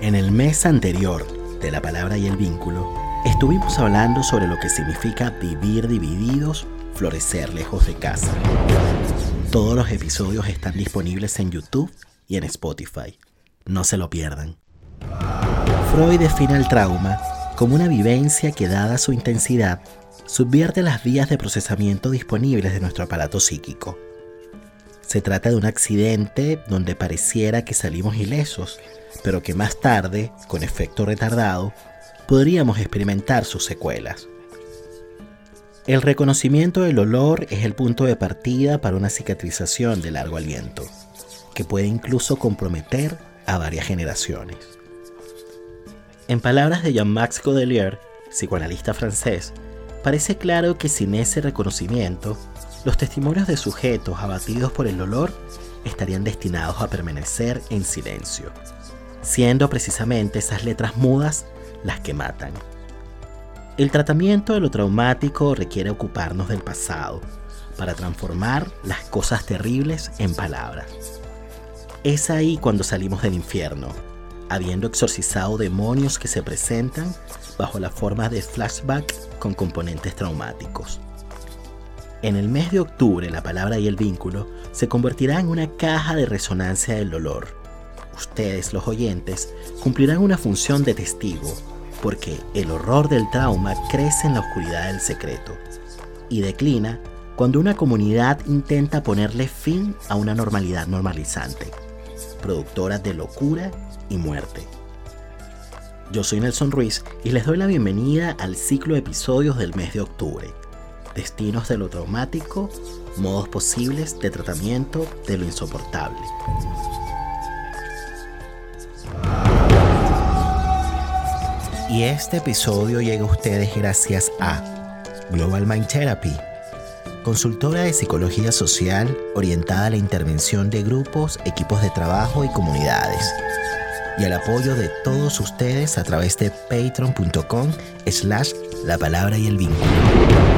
En el mes anterior de la palabra y el vínculo, estuvimos hablando sobre lo que significa vivir divididos, florecer lejos de casa. Todos los episodios están disponibles en YouTube y en Spotify. No se lo pierdan. Freud define el trauma como una vivencia que dada su intensidad, subvierte las vías de procesamiento disponibles de nuestro aparato psíquico. Se trata de un accidente donde pareciera que salimos ilesos, pero que más tarde, con efecto retardado, podríamos experimentar sus secuelas. El reconocimiento del olor es el punto de partida para una cicatrización de largo aliento, que puede incluso comprometer a varias generaciones. En palabras de Jean-Max Godelier, psicoanalista francés, parece claro que sin ese reconocimiento, los testimonios de sujetos abatidos por el olor estarían destinados a permanecer en silencio siendo precisamente esas letras mudas las que matan. El tratamiento de lo traumático requiere ocuparnos del pasado para transformar las cosas terribles en palabras. Es ahí cuando salimos del infierno, habiendo exorcizado demonios que se presentan bajo la forma de flashback con componentes traumáticos. En el mes de octubre la palabra y el vínculo se convertirá en una caja de resonancia del dolor, ustedes, los oyentes, cumplirán una función de testigo, porque el horror del trauma crece en la oscuridad del secreto y declina cuando una comunidad intenta ponerle fin a una normalidad normalizante, productora de locura y muerte. Yo soy Nelson Ruiz y les doy la bienvenida al ciclo de episodios del mes de octubre. Destinos de lo traumático, modos posibles de tratamiento de lo insoportable. Y este episodio llega a ustedes gracias a Global Mind Therapy, consultora de psicología social orientada a la intervención de grupos, equipos de trabajo y comunidades. Y al apoyo de todos ustedes a través de patreon.com slash la palabra y el vínculo.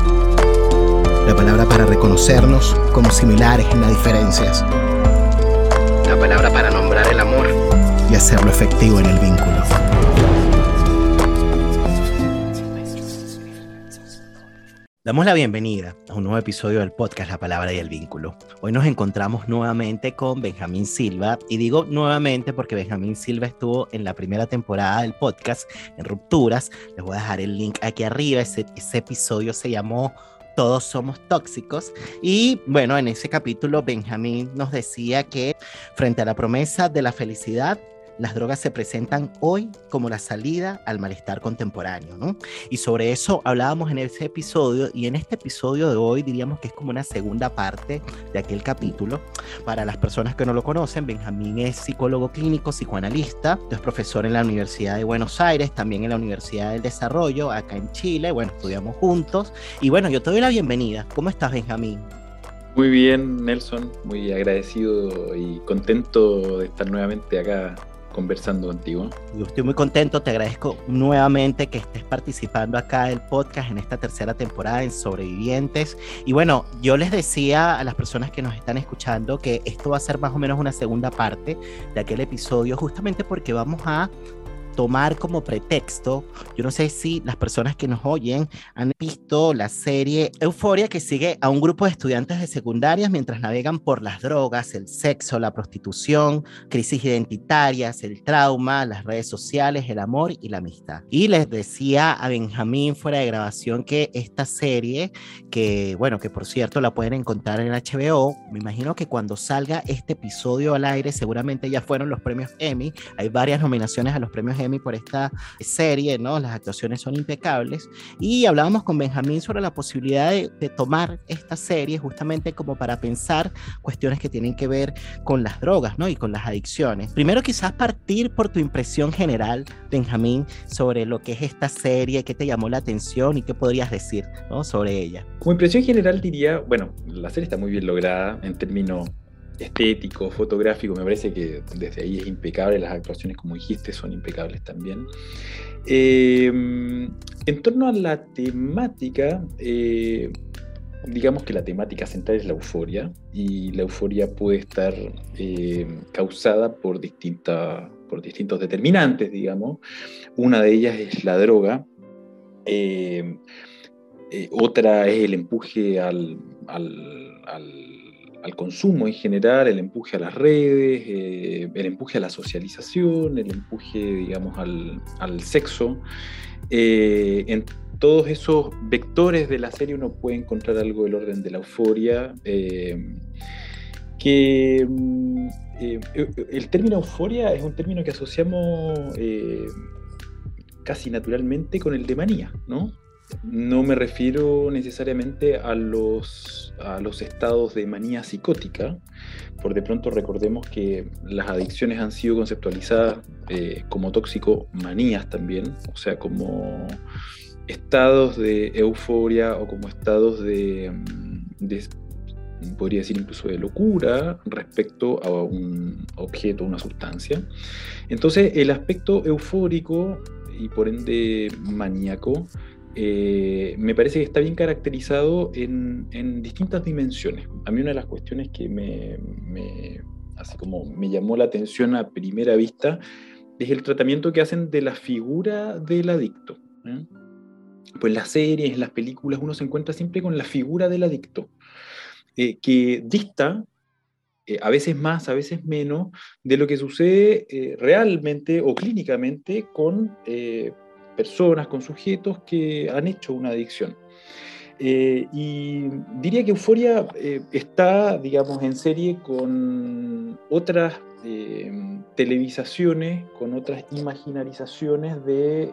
la palabra para reconocernos como similares en las diferencias. La palabra para nombrar el amor y hacerlo efectivo en el vínculo. Damos la bienvenida a un nuevo episodio del podcast La Palabra y el Vínculo. Hoy nos encontramos nuevamente con Benjamín Silva y digo nuevamente porque Benjamín Silva estuvo en la primera temporada del podcast en Rupturas. Les voy a dejar el link aquí arriba. Ese, ese episodio se llamó todos somos tóxicos. Y bueno, en ese capítulo Benjamín nos decía que frente a la promesa de la felicidad, las drogas se presentan hoy como la salida al malestar contemporáneo, ¿no? Y sobre eso hablábamos en ese episodio y en este episodio de hoy diríamos que es como una segunda parte de aquel capítulo. Para las personas que no lo conocen, Benjamín es psicólogo clínico, psicoanalista, es profesor en la Universidad de Buenos Aires, también en la Universidad del Desarrollo, acá en Chile, bueno, estudiamos juntos. Y bueno, yo te doy la bienvenida. ¿Cómo estás, Benjamín? Muy bien, Nelson, muy agradecido y contento de estar nuevamente acá conversando contigo. Yo estoy muy contento, te agradezco nuevamente que estés participando acá del podcast en esta tercera temporada en Sobrevivientes. Y bueno, yo les decía a las personas que nos están escuchando que esto va a ser más o menos una segunda parte de aquel episodio, justamente porque vamos a tomar como pretexto, yo no sé si las personas que nos oyen han visto la serie Euforia que sigue a un grupo de estudiantes de secundarias mientras navegan por las drogas, el sexo, la prostitución, crisis identitarias, el trauma, las redes sociales, el amor y la amistad. Y les decía a Benjamín fuera de grabación que esta serie, que bueno, que por cierto la pueden encontrar en HBO, me imagino que cuando salga este episodio al aire seguramente ya fueron los premios Emmy, hay varias nominaciones a los premios Emmy por esta serie, ¿no? Las actuaciones son impecables. Y hablábamos con Benjamín sobre la posibilidad de, tomar esta serie justamente como para pensar cuestiones que tienen que ver con las drogas, ¿no? Y con las adicciones. Primero quizás partir por tu impresión general, Benjamín, sobre lo que es esta serie, qué te llamó la atención y qué podrías decir, ¿no? Sobre ella. Como impresión general diría, bueno, la serie está muy bien lograda en términos estético, fotográfico, me parece que desde ahí es impecable, las actuaciones, como dijiste, son impecables también. Eh, en torno a la temática, eh, digamos que la temática central es la euforia, y la euforia puede estar eh, causada por, distintas, por distintos determinantes, digamos. Una de ellas es la droga. otra es el empuje al consumo en general, el empuje a las redes, eh, el empuje a la socialización, el empuje, digamos, al, sexo. Eh, en todos esos vectores de la serie uno puede encontrar algo del orden de la euforia, eh, que mm, el término euforia es un término que asociamos casi naturalmente con el de manía, ¿no? No me refiero necesariamente a los, a los estados de manía psicótica, por de pronto recordemos que las adicciones han sido conceptualizadas eh, como tóxico-manías también, o sea, como estados de euforia o como estados de, de, podría decir incluso de locura respecto a un objeto, una sustancia. Entonces, el aspecto eufórico y por ende maníaco eh, me parece que está bien caracterizado en, distintas dimensiones. A mí una de las cuestiones que me, así como me llamó la atención a primera vista es el tratamiento que hacen de la figura del adicto. ¿eh? Pues las series, las películas, uno se encuentra siempre con la figura del adicto, eh, que dista a veces más, a veces menos, de lo que sucede realmente o clínicamente con personas, con sujetos que han hecho una adicción. Eh, y diría que Euforia eh, está, digamos, en serie con otras eh, televisaciones, con otras imaginarizaciones de,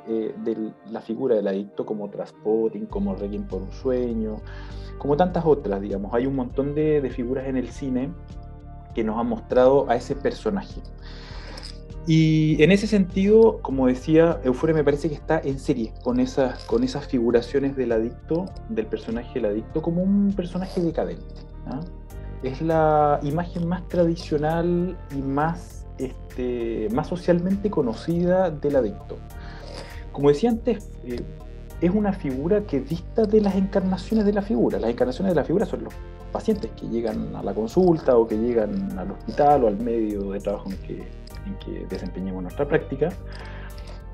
la figura del adicto, como Transpotting, como Requiem por un sueño, como tantas otras, digamos. Hay un montón de figuras en el cine que nos han mostrado a ese personaje. Y en ese sentido, como decía, Euforia me parece que está en serie con esas, con esas figuraciones del adicto, del personaje del adicto, como un personaje decadente. ¿ah? Es la imagen más tradicional y más, este, más socialmente conocida del adicto. Como decía antes, eh, es una figura que dista de las encarnaciones de la figura. Las encarnaciones de la figura son los pacientes que llegan a la consulta o que llegan al hospital o al medio de trabajo en que que desempeñemos nuestra práctica.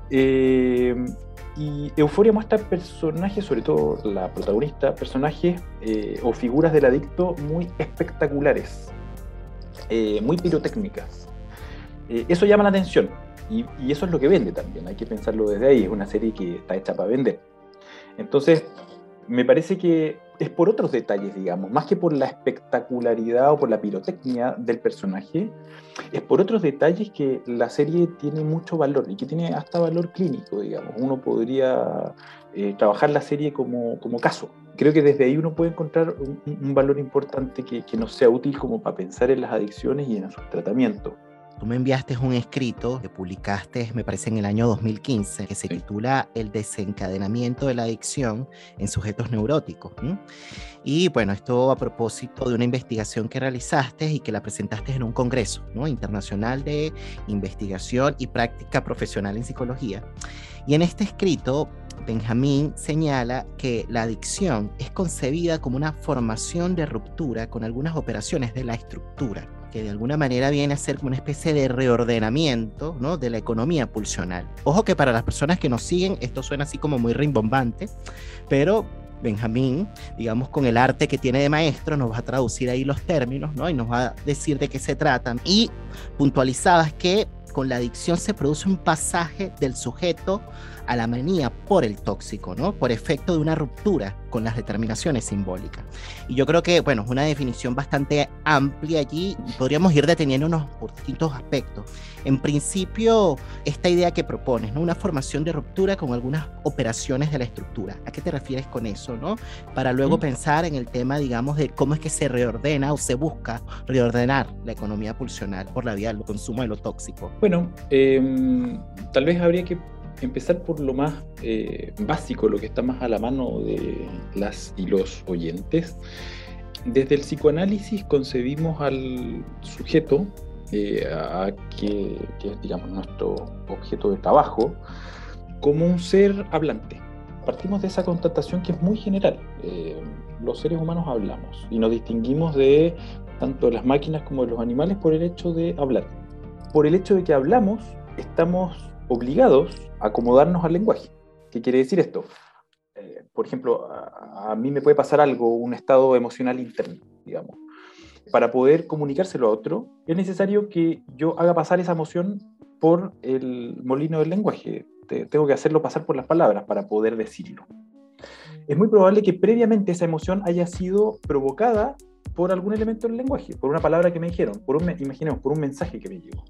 Eh, y Euforia muestra personajes, sobre todo la protagonista, personajes eh, o figuras del adicto muy espectaculares, eh, muy pirotécnicas. eso llama la atención y, y, eso es lo que vende también, hay que pensarlo desde ahí, es una serie que está hecha para vender. Entonces, me parece que es por otros detalles, digamos, más que por la espectacularidad o por la pirotecnia del personaje, es por otros detalles que la serie tiene mucho valor y que tiene hasta valor clínico, digamos. Uno podría eh, trabajar la serie como, como, caso. Creo que desde ahí uno puede encontrar un, valor importante que, que nos sea útil como para pensar en las adicciones y en sus tratamientos. Tú me enviaste un escrito que publicaste, me parece, en el año 2015, que se titula El desencadenamiento de la adicción en sujetos neuróticos. Y bueno, esto a propósito de una investigación que realizaste y que la presentaste en un congreso ¿no? internacional de investigación y práctica profesional en psicología. Y en este escrito, Benjamín señala que la adicción es concebida como una formación de ruptura con algunas operaciones de la estructura que de alguna manera viene a ser como una especie de reordenamiento ¿no? de la economía pulsional. Ojo que para las personas que nos siguen esto suena así como muy rimbombante, pero Benjamín, digamos, con el arte que tiene de maestro, nos va a traducir ahí los términos, ¿no? Y nos va a decir de qué se tratan. Y puntualizadas que con la adicción se produce un pasaje del sujeto a la manía por el tóxico, ¿no? Por efecto de una ruptura con las determinaciones simbólicas. Y yo creo que, bueno, es una definición bastante amplia allí. Podríamos ir deteniéndonos por distintos aspectos. En principio, esta idea que propones, ¿no? Una formación de ruptura con algunas operaciones de la estructura. ¿A qué te refieres con eso, no? Para luego pensar en el tema, digamos, de cómo es que se reordena o se busca reordenar la economía pulsional por la vía del consumo de lo tóxico. Bueno, em, tal vez habría que empezar por lo más eh, básico, lo que está más a la mano de las y los oyentes. Desde el psicoanálisis concebimos al sujeto, eh, a, que, es digamos nuestro objeto de trabajo, como un ser hablante. Partimos de esa constatación que es muy general. Eh, los seres humanos hablamos y nos distinguimos de tanto las máquinas como de los animales por el hecho de hablar. Por el hecho de que hablamos, estamos obligados a acomodarnos al lenguaje. ¿Qué quiere decir esto? Eh, por ejemplo, a, mí me puede pasar algo, un estado emocional interno, digamos. Para poder comunicárselo a otro, es necesario que yo haga pasar esa emoción por el molino del lenguaje. tengo que hacerlo pasar por las palabras para poder decirlo. Es muy probable que previamente esa emoción haya sido provocada por algún elemento del lenguaje, por una palabra que me dijeron, por un, imaginemos, por un mensaje que me llegó.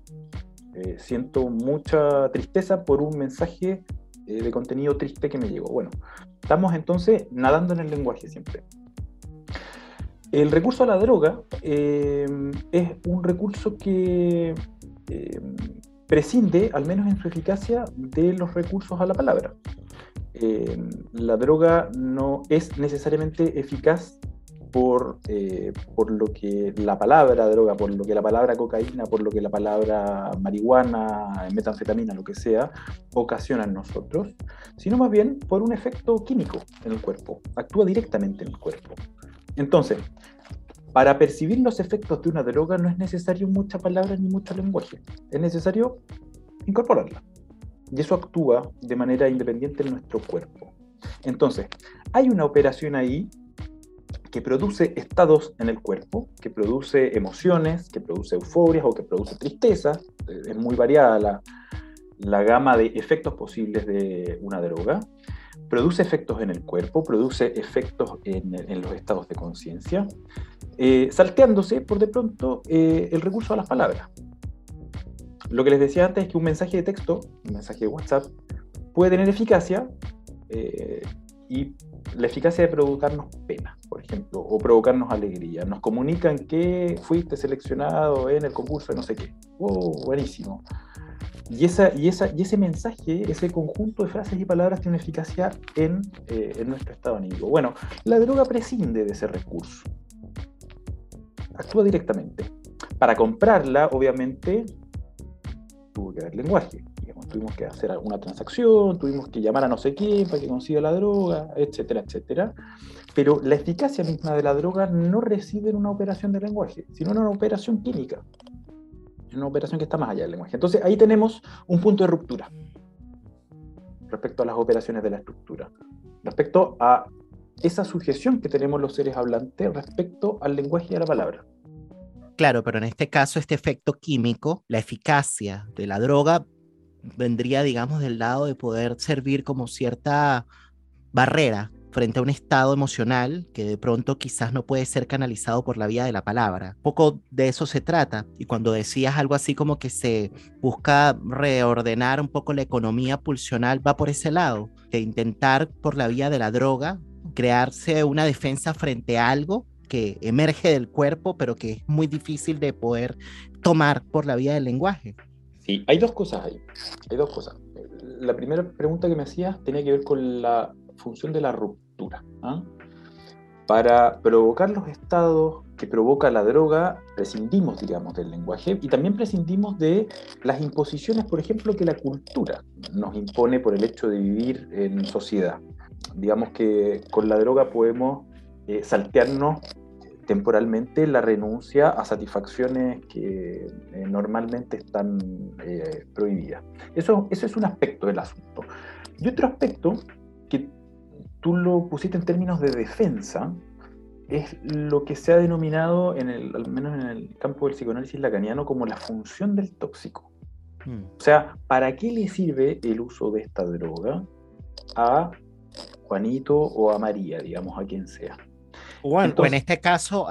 Eh, siento mucha tristeza por un mensaje eh, de contenido triste que me llegó. Bueno, estamos entonces nadando en el lenguaje siempre. El recurso a la droga eh, es un recurso que prescinde, al menos en su eficacia, de los recursos a la palabra. la droga no es necesariamente eficaz por, eh, por lo que la palabra droga, por lo que la palabra cocaína, por lo que la palabra marihuana, metanfetamina, lo que sea, ocasiona en nosotros, sino más bien por un efecto químico en el cuerpo, actúa directamente en el cuerpo. Entonces, para percibir los efectos de una droga no es necesario mucha palabra ni mucho lenguaje, es necesario incorporarla. Y eso actúa de manera independiente en nuestro cuerpo. Entonces, hay una operación ahí que produce estados en el cuerpo, que produce emociones, que produce euforias o que produce tristeza. Eh, es muy variada la, la gama de efectos posibles de una droga. Produce efectos en el cuerpo, produce efectos en, en los estados de conciencia, eh, salteándose por de pronto eh, el recurso a las palabras. Lo que les decía antes es que un mensaje de texto, un mensaje de WhatsApp, puede tener eficacia y la eficacia de provocarnos pena, por ejemplo, o provocarnos alegría. Nos comunican que fuiste seleccionado en el concurso de no sé qué. ¡Oh, buenísimo! Y, ese mensaje, ese conjunto de frases y palabras tiene eficacia en, eh, en nuestro estado anímico. Bueno, la droga prescinde de ese recurso. Actúa directamente. Para comprarla, obviamente, tuvo que haber lenguaje tuvimos que hacer alguna transacción, tuvimos que llamar a no sé quién para que consiga la droga, etcétera, etcétera. Pero la eficacia misma de la droga no reside en una operación de lenguaje, sino en una operación química, en una operación que está más allá del lenguaje. Entonces ahí tenemos un punto de ruptura respecto a las operaciones de la estructura, respecto a esa sujeción que tenemos los seres hablantes respecto al lenguaje y a la palabra. Claro, pero en este caso este efecto químico, la eficacia de la droga vendría, digamos, del lado de poder servir como cierta barrera frente a un estado emocional que de pronto quizás no puede ser canalizado por la vía de la palabra. Poco de eso se trata. Y cuando decías algo así como que se busca reordenar un poco la economía pulsional, va por ese lado, de intentar por la vía de la droga crearse una defensa frente a algo que emerge del cuerpo, pero que es muy difícil de poder tomar por la vía del lenguaje. Sí, hay dos cosas ahí. Hay dos cosas. La primera pregunta que me hacías tenía que ver con la función de la ruptura. ¿ah? Para provocar los estados que provoca la droga, prescindimos, digamos, del lenguaje y también prescindimos de las imposiciones, por ejemplo, que la cultura nos impone por el hecho de vivir en sociedad. Digamos que con la droga podemos eh, saltearnos temporalmente la renuncia a satisfacciones que eh, normalmente están eh, prohibidas. Eso, eso es un aspecto del asunto. Y otro aspecto que tú lo pusiste en términos de defensa es lo que se ha denominado, en el, al menos en el campo del psicoanálisis lacaniano, como la función del tóxico. Mm. O sea, ¿para qué le sirve el uso de esta droga a Juanito o a María, digamos, a quien sea? O, en este caso,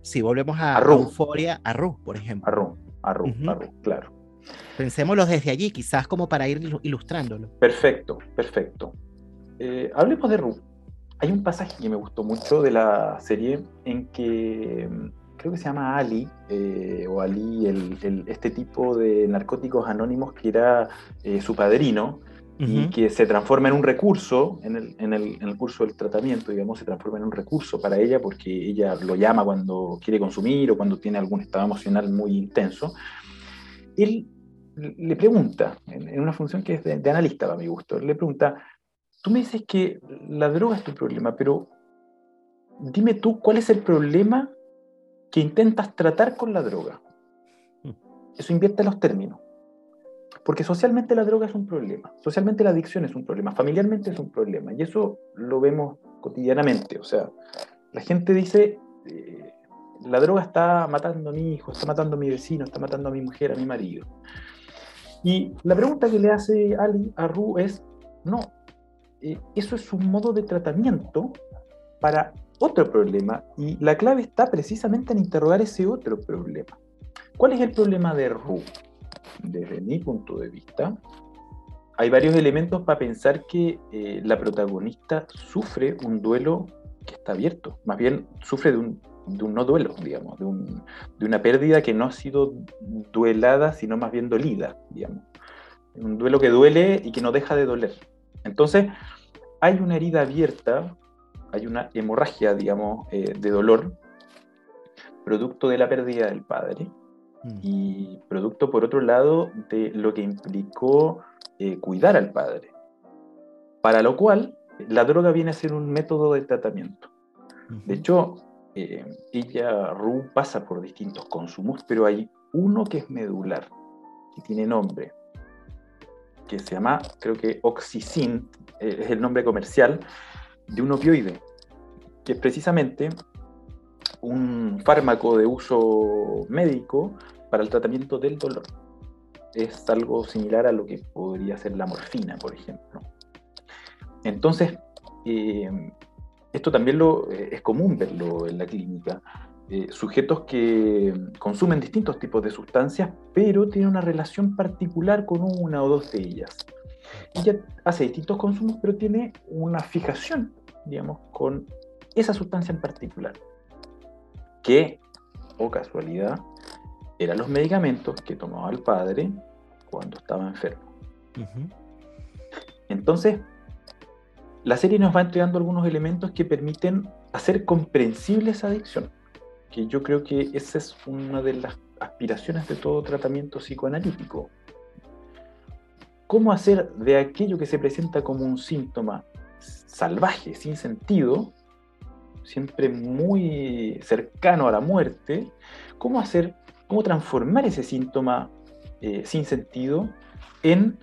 si volvemos a, a, Euforia, a Ru, por ejemplo. A Ru, a Ru, a Ru, claro. Pensémoslo desde allí, quizás como para ir ilustrándolo. Perfecto, perfecto. Eh, hablemos de Ru. Hay un pasaje que me gustó mucho de la serie en que mm, creo que se llama Ali, eh, o Ali, el, este tipo de narcóticos anónimos que era eh, su padrino, y que se transforma en un recurso en el, en, el, en el, curso del tratamiento, digamos, se transforma en un recurso para ella porque ella lo llama cuando quiere consumir o cuando tiene algún estado emocional muy intenso. Él le pregunta, en, una función que es de, de, analista a mi gusto, le pregunta, tú me dices que la droga es tu problema, pero dime tú cuál es el problema que intentas tratar con la droga. Mm. Eso invierte los términos. Porque socialmente la droga es un problema, socialmente la adicción es un problema, familiarmente es un problema, y eso lo vemos cotidianamente. O sea, la gente dice, eh, la droga está matando a mi hijo, está matando a mi vecino, está matando a mi mujer, a mi marido. Y la pregunta que le hace Ali a Ru es, no, eh, eso es un modo de tratamiento para otro problema, y la clave está precisamente en interrogar ese otro problema. ¿Cuál es el problema de Ru? Desde mi punto de vista, hay varios elementos para pensar que eh, la protagonista sufre un duelo que está abierto, más bien sufre de un, no duelo, digamos, de, una pérdida que no ha sido duelada, sino más bien dolida, digamos. Un duelo que duele y que no deja de doler. Entonces, hay una herida abierta, hay una hemorragia, digamos, eh, de dolor, producto de la pérdida del padre, Mm. y producto, por otro lado, de lo que implicó eh, cuidar al padre. Para lo cual, la droga viene a ser un método de tratamiento. De hecho, eh, ella, Ru, pasa por distintos consumos, pero hay uno que es medular, que tiene nombre, que se llama, creo que Oxycin, eh, es el nombre comercial, de un opioide, que es precisamente un fármaco de uso médico para el tratamiento del dolor. Es algo similar a lo que podría ser la morfina, por ejemplo. Entonces, eh, esto también lo, eh, es común verlo en la clínica. Eh, sujetos que consumen distintos tipos de sustancias, pero tienen una relación particular con una o dos de ellas. Ella hace distintos consumos, pero tiene una fijación, digamos, con esa sustancia en particular, que, o casualidad, eran los medicamentos que tomaba el padre cuando estaba enfermo. Entonces, la serie nos va entregando algunos elementos que permiten hacer comprensible esa adicción, que yo creo que esa es una de las aspiraciones de todo tratamiento psicoanalítico. ¿Cómo hacer de aquello que se presenta como un síntoma salvaje, sin sentido, siempre muy cercano a la muerte, cómo hacer cómo transformar ese síntoma eh, sin sentido en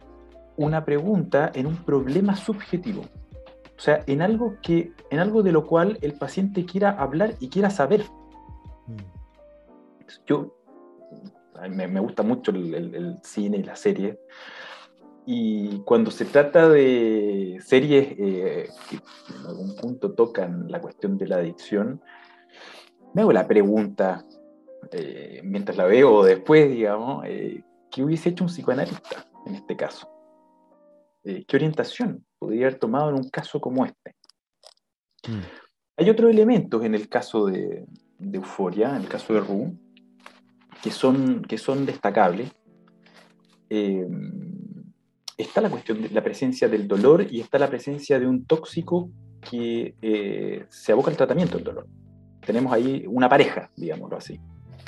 una pregunta, en un problema subjetivo. O sea, en algo, que, en algo de lo cual el paciente quiera hablar y quiera saber. Mm. Yo, me, me gusta mucho el, cine y la serie. Y cuando se trata de series eh, que en algún punto tocan la cuestión de la adicción, me hago la pregunta, eh, mientras la veo o después, digamos, eh, ¿qué hubiese hecho un psicoanalista en este caso? Eh, ¿Qué orientación podría haber tomado en un caso como este? Mm. Hay otros elementos en el caso de, Euforia, en el caso de Ru, que son, que son destacables. está la cuestión de la presencia del dolor y está la presencia de un tóxico que se aboca al tratamiento del dolor. Tenemos ahí una pareja, digámoslo así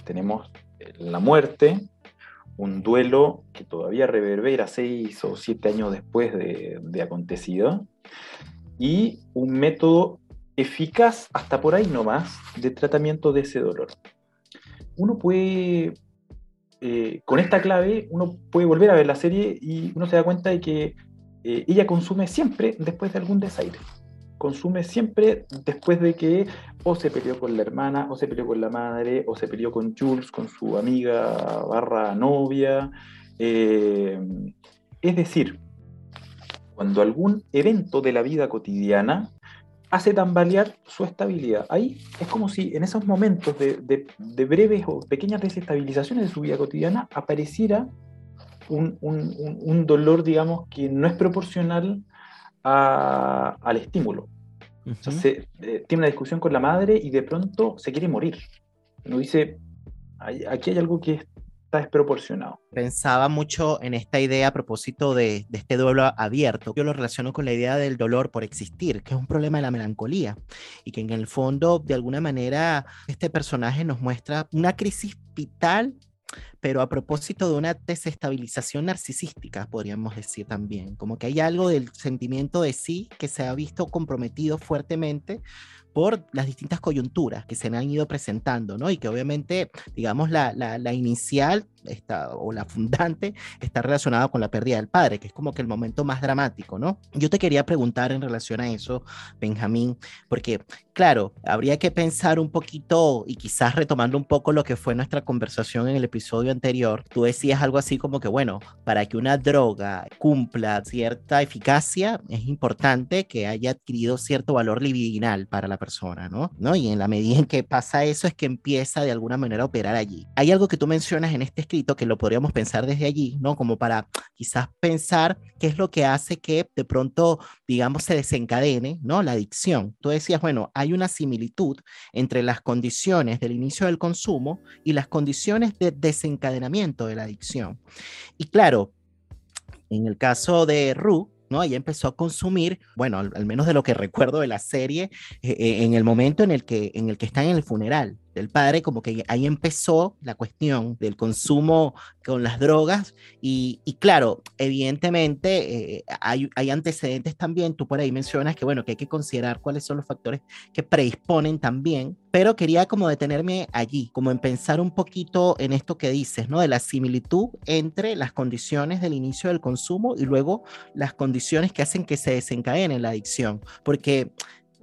tenemos eh, la muerte, un duelo que todavía reverbera seis o siete años después de, acontecido, y un método eficaz, hasta por ahí nomás, de tratamiento de ese dolor. Uno puede, eh, con esta clave, uno puede volver a ver la serie y uno se da cuenta de que eh, ella consume siempre después de algún desaire consume siempre después de que o se peleó con la hermana, o se peleó con la madre, o se peleó con Jules, con su amiga barra novia, Eh, es decir, cuando algún evento de la vida cotidiana hace tambalear su estabilidad. Ahí es como si en esos momentos de, breves o pequeñas desestabilizaciones de su vida cotidiana apareciera un, dolor, digamos, que no es proporcional al estímulo. Se, eh, tiene una discusión con la madre y de pronto se quiere morir. Uno dice, aquí hay algo que está desproporcionado. Pensaba mucho en esta idea a propósito de, de, este duelo abierto. Yo lo relaciono con la idea del dolor por existir, que es un problema de la melancolía y que en el fondo, de alguna manera, este personaje nos muestra una crisis vital pero a propósito de una desestabilización narcisística, podríamos decir también, como que hay algo del sentimiento de sí que se ha visto comprometido fuertemente por las distintas coyunturas que se han ido presentando, ¿no? Y que obviamente, digamos, la, la, la inicial está, o la fundante está relacionada con la pérdida del padre, que es como que el momento más dramático, ¿no? Yo te quería preguntar en relación a eso, Benjamín, porque, claro, habría que pensar un poquito y quizás retomando un poco lo que fue nuestra conversación en el episodio anterior, tú decías algo así como que, bueno, para que una droga cumpla cierta eficacia, es importante que haya adquirido cierto valor libidinal para la persona, ¿no? ¿no? Y en la medida en que pasa eso es que empieza de alguna manera a operar allí. Hay algo que tú mencionas en este que lo podríamos pensar desde allí, ¿no? Como para quizás pensar qué es lo que hace que de pronto, digamos, se desencadene, ¿no? La adicción. Tú decías, bueno, hay una similitud entre las condiciones del inicio del consumo y las condiciones de desencadenamiento de la adicción. Y claro, en el caso de Ru, ¿no? Ella empezó a consumir, bueno, al, menos de lo que recuerdo de la serie, eh, eh, en el momento en el que, en el que están en el funeral, del padre, como que ahí empezó la cuestión del consumo con las drogas. Y, claro, evidentemente eh, hay, hay, antecedentes también, tú por ahí mencionas que bueno, que hay que considerar cuáles son los factores que predisponen también, pero quería como detenerme allí, como en pensar un poquito en esto que dices, ¿no? De la similitud entre las condiciones del inicio del consumo y luego las condiciones que hacen que se desencadene la adicción, porque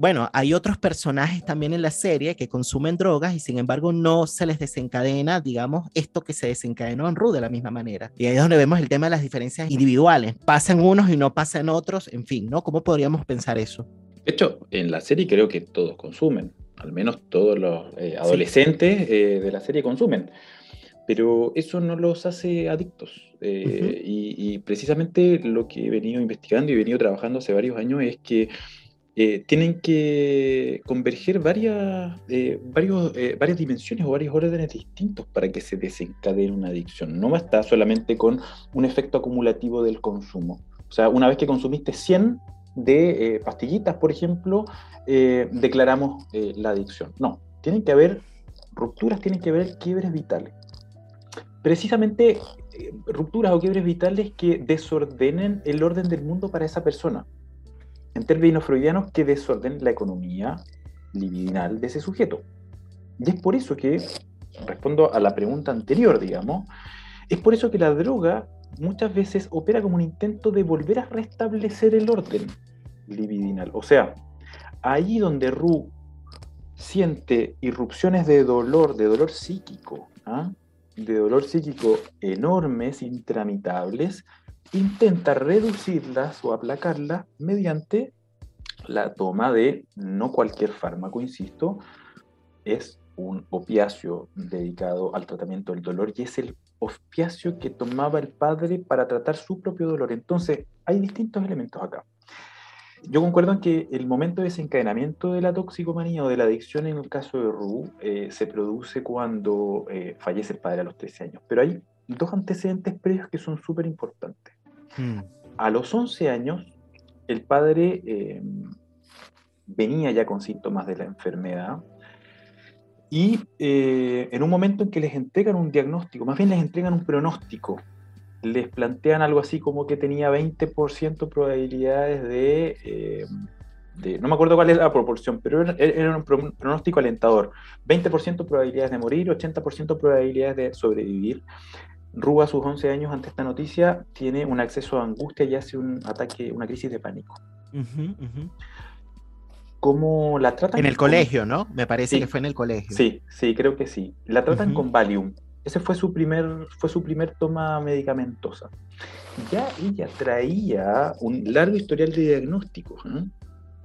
bueno, hay otros personajes también en la serie que consumen drogas y sin embargo no se les desencadena, digamos, esto que se desencadenó en Ru de la misma manera. Y ahí es donde vemos el tema de las diferencias individuales. Pasan unos y no pasan otros, en fin, ¿no? ¿Cómo podríamos pensar eso? De hecho, en la serie creo que todos consumen, al menos todos los eh, adolescentes eh, de la serie consumen pero eso no los hace adictos. Eh, y, y, precisamente lo que he venido investigando y he venido trabajando hace varios años es que eh, tienen que converger varias, eh, eh, varias dimensiones o varios órdenes distintos para que se desencadene una adicción. No basta solamente con un efecto acumulativo del consumo. O sea, una vez que consumiste 100 de pastillitas, por ejemplo, declaramos la adicción. No, tienen que haber rupturas, tienen que haber quiebres vitales. Precisamente rupturas o quiebres vitales que desordenen el orden del mundo para esa persona en términos freudianos, que desorden la economía libidinal de ese sujeto. Y es por eso que, respondo a la pregunta anterior, digamos, es por eso que la droga muchas veces opera como un intento de volver a restablecer el orden libidinal. O sea, ahí donde Ru siente irrupciones de dolor, de dolor psíquico, ¿ah? de dolor psíquico enormes, intramitables, intenta reducirlas o aplacarlas mediante la toma de no cualquier fármaco, insisto, es un opiáceo dedicado al tratamiento del dolor y es el opiáceo que tomaba el padre para tratar su propio dolor. Entonces, hay distintos elementos acá. Yo concuerdo en que el momento de desencadenamiento de la toxicomanía o de la adicción en el caso de Ru eh, se produce cuando eh, fallece el padre a los 13 años, pero hay dos antecedentes previos que son súper importantes. Mm. A los 11 años, el padre eh, venía ya con síntomas de la enfermedad y eh, en un momento en que les entregan un diagnóstico, más bien les entregan un pronóstico, les plantean algo así como que tenía 20% probabilidades eh, de, no me acuerdo cuál es la proporción, pero era, era un pronóstico alentador. 20% probabilidades de morir, 80% probabilidades de sobrevivir. Rúa, a sus 11 años ante esta noticia, tiene un acceso a angustia y hace un ataque, una crisis de pánico. ¿Cómo la tratan? En el colegio, ¿no? Me parece que fue en el colegio. Sí, sí, creo que sí. La tratan con Valium. Ese fue su primer, fue su primer toma medicamentosa. Ya ella traía un largo historial de diagnósticos. ¿eh?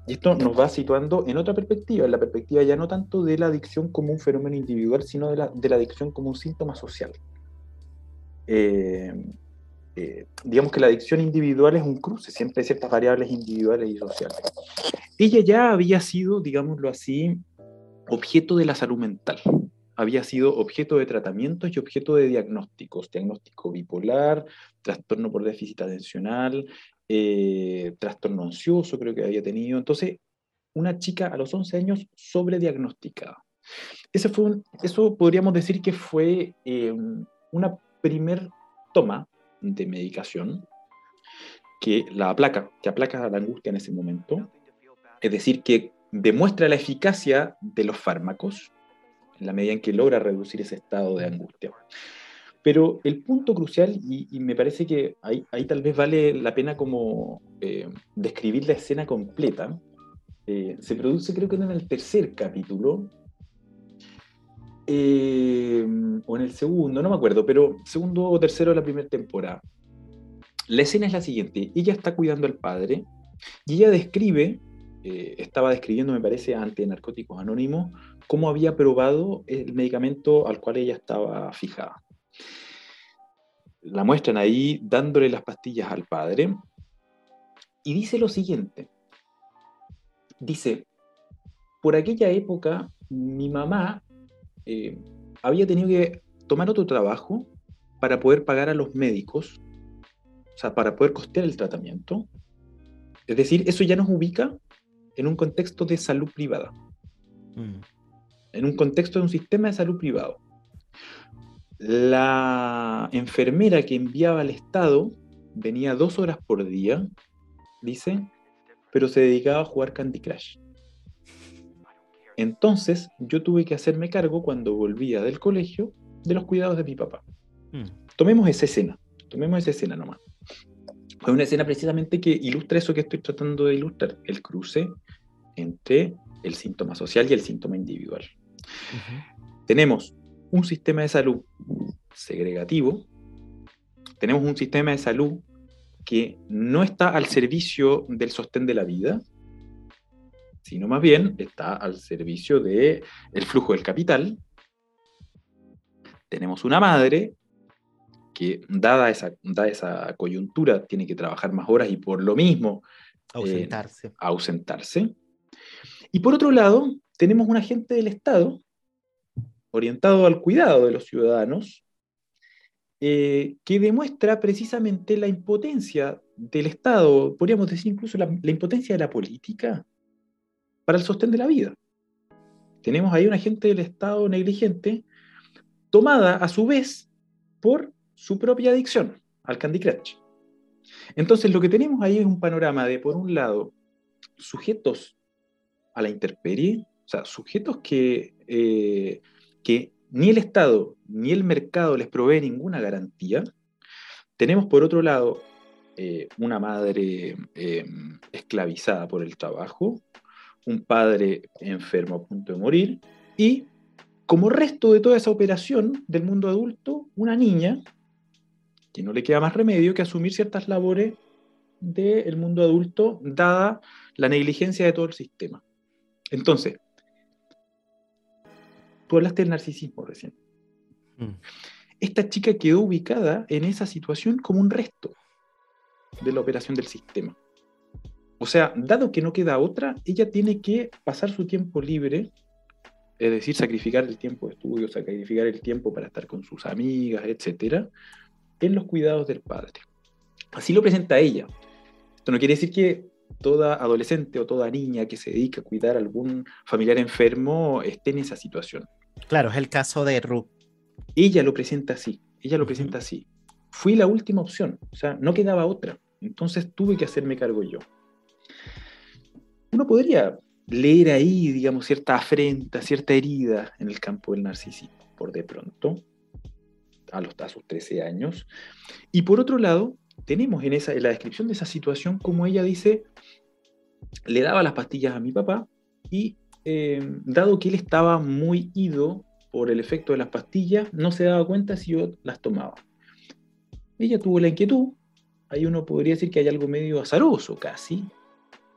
Y esto nos va situando en otra perspectiva, en la perspectiva ya no tanto de la adicción como un fenómeno individual, sino de la, de la adicción como un síntoma social. Eh, eh, digamos que la adicción individual es un cruce, siempre hay ciertas variables individuales y sociales. Ella ya había sido, digámoslo así, objeto de la salud mental había sido objeto de tratamientos y objeto de diagnósticos, diagnóstico bipolar, trastorno por déficit atencional, eh, trastorno ansioso creo que había tenido. Entonces, una chica a los 11 años sobrediagnosticada. Ese fue eso podríamos decir que fue eh, una primer toma de medicación que la aplaca, que aplaca la angustia en ese momento, es decir, que demuestra la eficacia de los fármacos, en la medida en que logra reducir ese estado de angustia. Pero el punto crucial, y, me parece que ahí, tal vez vale la pena como eh, describir la escena completa, eh, se produce creo que en el tercer capítulo, eh, o en el segundo, no me acuerdo, pero segundo o tercero de la primera temporada. La escena es la siguiente, ella está cuidando al padre y ella describe, estaba describiendo me parece ante Narcóticos Anónimos, cómo había probado el medicamento al cual ella estaba fijada. La muestran ahí dándole las pastillas al padre y dice lo siguiente. Dice, por aquella época mi mamá eh, había tenido que tomar otro trabajo para poder pagar a los médicos, o sea, para poder costear el tratamiento. Es decir, eso ya nos ubica en un contexto de salud privada. Mm en un contexto de un sistema de salud privado. La enfermera que enviaba al Estado venía dos horas por día, dice, pero se dedicaba a jugar Candy Crush. Entonces yo tuve que hacerme cargo cuando volvía del colegio de los cuidados de mi papá. Hmm. Tomemos esa escena, tomemos esa escena nomás. Es una escena precisamente que ilustra eso que estoy tratando de ilustrar, el cruce entre el síntoma social y el síntoma individual. Tenemos un sistema de salud segregativo, tenemos un sistema de salud que no está al servicio del sostén de la vida, sino más bien está al servicio del el flujo del capital. Tenemos una madre que, dada esa, esa coyuntura, tiene que trabajar más horas y por lo mismo ausentarse. Eh, ausentarse. Y por otro lado, tenemos un agente del Estado orientado al cuidado de los ciudadanos, eh, que demuestra precisamente la impotencia del Estado, podríamos decir incluso la, impotencia de la política para el sostén de la vida. Tenemos ahí una agente del Estado negligente, tomada a su vez por su propia adicción al Candy Crush. Entonces lo que tenemos ahí es un panorama de, por un lado, sujetos a la intemperie, o sea, sujetos que, eh, que ni el Estado ni el mercado les provee ninguna garantía. Tenemos por otro lado eh, una madre em, esclavizada por el trabajo, un padre enfermo a punto de morir y como resto de toda esa operación del mundo adulto, una niña que no le queda más remedio que asumir ciertas labores del mundo adulto, dada la negligencia de todo el sistema. Entonces, tú hablaste del narcisismo recién. Mm. Esta chica quedó ubicada en esa situación como un resto de la operación del sistema. O sea, dado que no queda otra, ella tiene que pasar su tiempo libre, es decir, sacrificar el tiempo de estudio, sacrificar el tiempo para estar con sus amigas, etcétera, en los cuidados del padre. Así lo presenta ella. Esto no quiere decir que toda adolescente o toda niña que se dedica a cuidar a algún familiar enfermo esté en esa situación. Claro, es el caso de Ruth. Ella lo presenta así, ella lo presenta así. Fui la última opción, o sea, no quedaba otra. Entonces tuve que hacerme cargo yo. Uno podría leer ahí, digamos, cierta afrenta, cierta herida en el campo del narcisismo, por de pronto, a, los, sus 13 años. Y por otro lado, tenemos en, esa, en la descripción de esa situación como ella dice, le daba las pastillas a mi papá y eh, dado que él estaba muy ido por el efecto de las pastillas, no se daba cuenta si yo las tomaba. Ella tuvo la inquietud, ahí uno podría decir que hay algo medio azaroso casi.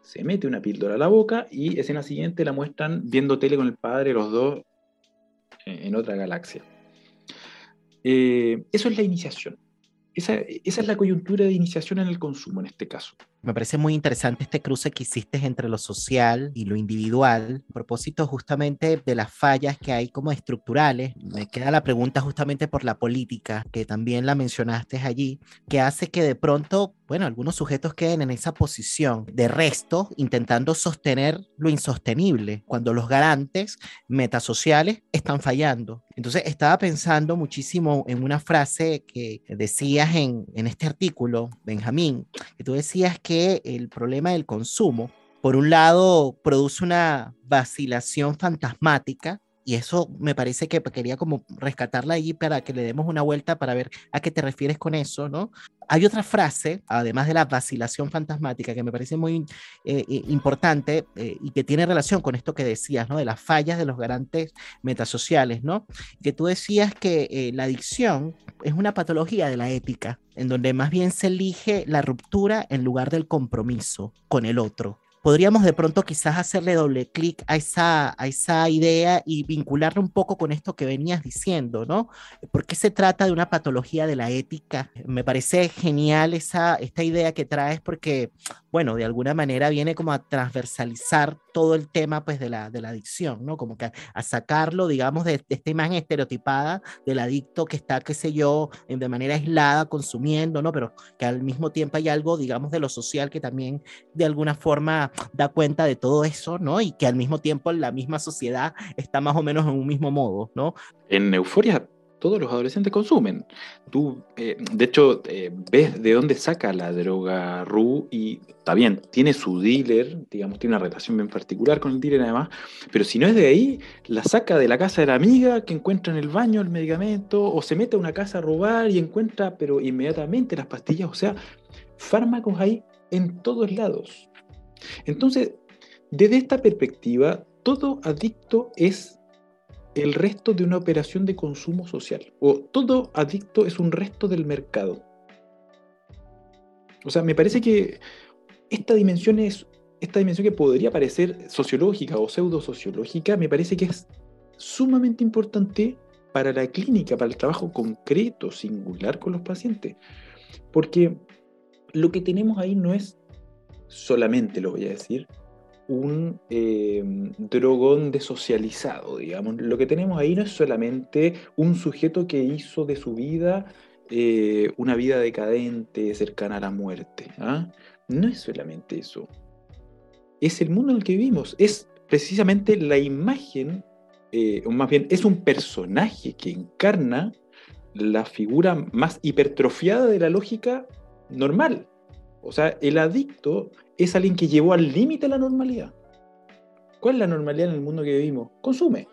Se mete una píldora a la boca y escena siguiente la muestran viendo tele con el padre, los dos, en otra galaxia. Eh, eso es la iniciación. Esa, esa, es la coyuntura de iniciación en el consumo en este caso. Me parece muy interesante este cruce que hiciste entre lo social y lo individual, a propósito justamente de las fallas que hay como estructurales. Me queda la pregunta justamente por la política, que también la mencionaste allí, que hace que de pronto, bueno, algunos sujetos queden en esa posición de resto, intentando sostener lo insostenible, cuando los garantes metasociales están fallando. Entonces estaba pensando muchísimo en una frase que decías en, en este artículo, Benjamín, que tú decías que el problema del consumo, por un lado, produce una vacilación fantasmática, y eso me parece que quería como rescatarla allí para que le demos una vuelta para ver a qué te refieres con eso, ¿no? Hay otra frase, además de la vacilación fantasmática, que me parece muy eh, eh, importante eh, y que tiene relación con esto que decías, ¿no? De las fallas de los garantes metasociales, ¿no? Que tú decías que la adicción es una patología de la ética, en donde más bien se elige la ruptura en lugar del compromiso con el otro. Podríamos de pronto quizás hacerle doble clic a esa, a esa idea y vincularlo un poco con esto que venías diciendo, ¿no? ¿Por qué se trata de una patología de la ética? Me parece genial esa, esta idea que traes porque, bueno, de alguna manera viene como a transversalizar todo el tema pues de la, de la adicción, ¿no? Como que a, sacarlo, digamos, de, esta imagen estereotipada del adicto que está, qué sé yo, de manera aislada consumiendo, ¿no? Pero que al mismo tiempo hay algo, digamos, de lo social que también de alguna forma da cuenta de todo eso, ¿no? Y que al mismo tiempo la misma sociedad está más o menos en un mismo modo, ¿no? En Euforia todos los adolescentes consumen. Tú, eh, de hecho, eh, ves de dónde saca la droga Ru y está bien, tiene su dealer, digamos, tiene una relación bien particular con el dealer además, pero si no es de ahí, la saca de la casa de la amiga que encuentra en el baño el medicamento o se mete a una casa a robar y encuentra, pero inmediatamente las pastillas, o sea, fármacos hay en todos lados. Entonces, desde esta perspectiva, todo adicto es el resto de una operación de consumo social. O todo adicto es un resto del mercado. O sea, me parece que esta dimensión es esta dimensión que podría parecer sociológica o pseudosociológica, me parece que es sumamente importante para la clínica, para el trabajo concreto, singular con los pacientes. Porque lo que tenemos ahí no es solamente, lo voy a decir, un eh, drogón desocializado, digamos. Lo que tenemos ahí no es solamente un sujeto que hizo de su vida eh, una vida decadente, cercana a la muerte. ¿ah? No es solamente eso. Es el mundo en el que vivimos. Es precisamente la imagen, eh, o más bien es un personaje que encarna la figura más hipertrofiada de la lógica normal. O sea, el adicto es alguien que llevó al límite la normalidad. ¿Cuál es la normalidad en el mundo que vivimos? Consume.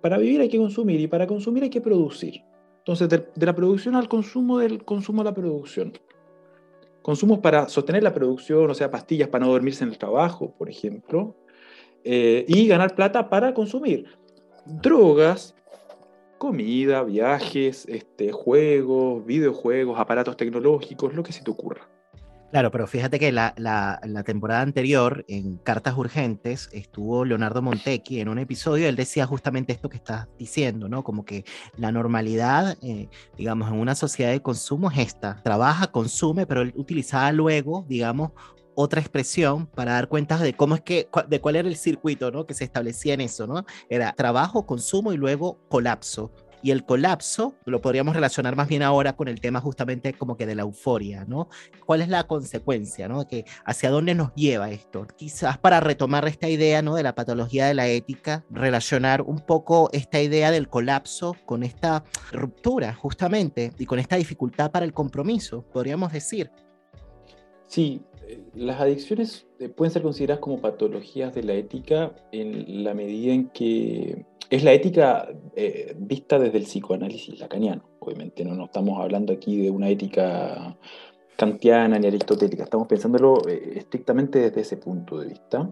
Para vivir hay que consumir y para consumir hay que producir. Entonces, de, la producción al consumo, del consumo a la producción. Consumos para sostener la producción, o sea, pastillas para no dormirse en el trabajo, por ejemplo, eh, y ganar plata para consumir. Drogas, comida, viajes, este, juegos, videojuegos, aparatos tecnológicos, lo que se te ocurra. Claro, pero fíjate que la, la, la, temporada anterior, en Cartas Urgentes, estuvo Leonardo Montecchi en un episodio, él decía justamente esto que estás diciendo, ¿no? Como que la normalidad, eh, digamos, en una sociedad de consumo es esta, trabaja, consume, pero él utilizaba luego, digamos, otra expresión para dar cuenta de cómo es que, de cuál era el circuito, ¿no? Que se establecía en eso, ¿no? Era trabajo, consumo y luego colapso y el colapso lo podríamos relacionar más bien ahora con el tema justamente como que de la euforia, ¿no? ¿Cuál es la consecuencia, ¿no? Hacia dónde nos lleva esto? Quizás para retomar esta idea, ¿no? De la patología de la ética, relacionar un poco esta idea del colapso con esta ruptura justamente y con esta dificultad para el compromiso, podríamos decir. Sí, eh, las adicciones eh, pueden ser consideradas como patologías de la ética en la medida en que es la ética eh, vista desde el psicoanálisis lacaniano, obviamente, no, estamos hablando aquí de una ética kantiana ni aristotélica, estamos pensándolo eh, estrictamente desde ese punto de vista.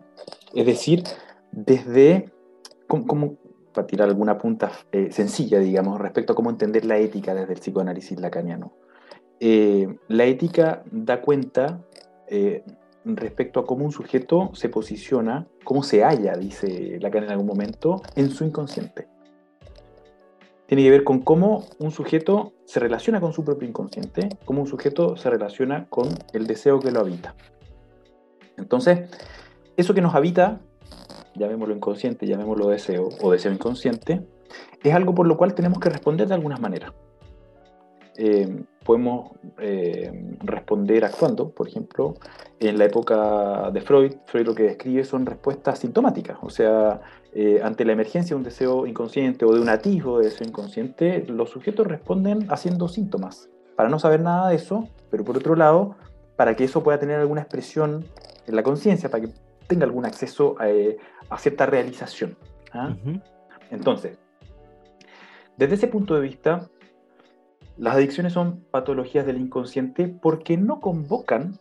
Es decir, desde, como, para tirar alguna punta eh, sencilla, digamos, respecto a cómo entender la ética desde el psicoanálisis lacaniano. Eh, la ética da cuenta respecto a cómo un sujeto se posiciona, cómo se halla, dice Lacan en algún momento, en su inconsciente. Tiene que ver con cómo un sujeto se relaciona con su propio inconsciente, cómo un sujeto se relaciona con el deseo que lo habita. Entonces, eso que nos habita, llamémoslo inconsciente, llamémoslo deseo o deseo inconsciente, es algo por lo cual tenemos que responder de algunas maneras. Eh, podemos eh, responder actuando, por ejemplo, en la época de Freud, Freud lo que describe son respuestas sintomáticas, o sea, eh, ante la emergencia de un deseo inconsciente o de un atisbo de deseo inconsciente, los sujetos responden haciendo síntomas, para no saber nada de eso, pero por otro lado, para que eso pueda tener alguna expresión en la conciencia, para que tenga algún acceso a, cierta realización. ¿ah? Entonces, desde ese punto de vista, las adicciones son patologías del inconsciente porque no convocan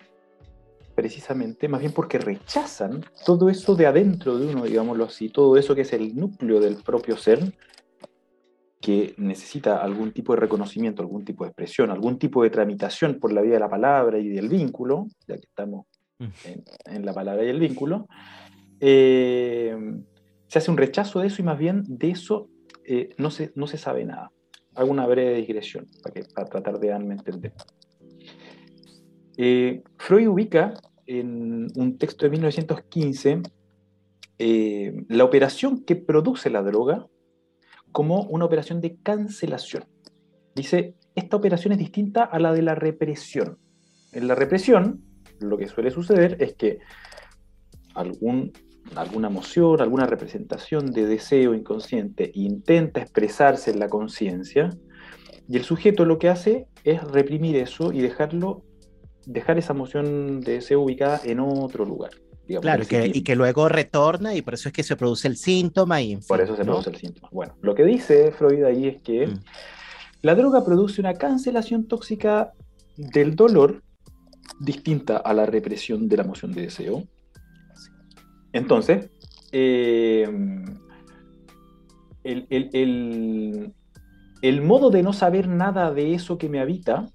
precisamente, más bien porque rechazan todo eso de adentro de uno, digámoslo así, todo eso que es el núcleo del propio ser, que necesita algún tipo de reconocimiento, algún tipo de expresión, algún tipo de tramitación por la vía de la palabra y del vínculo, ya que estamos mm. en, la palabra y el vínculo, eh, se hace un rechazo de eso y más bien de eso eh, no, se, no se sabe nada hago una breve digresión para, tratar de entender. Eh, Freud ubica en un texto de 1915 eh, la operación que produce la droga como una operación de cancelación. Dice, esta operación es distinta a la de la represión. En la represión, lo que suele suceder es que algún alguna emoción, alguna representación de deseo inconsciente intenta expresarse en la conciencia, y el sujeto lo que hace es reprimir eso y dejarlo, dejar esa emoción de deseo ubicada en otro lugar. claro, y que luego retorna y por eso es que se produce el síntoma. Y por eso se produce el síntoma. Bueno, lo que dice Freud ahí es que mm. la droga produce una cancelación tóxica del dolor distinta a la represión de la emoción de deseo, entonces, eh, el, modo de no saber nada de eso que me habita,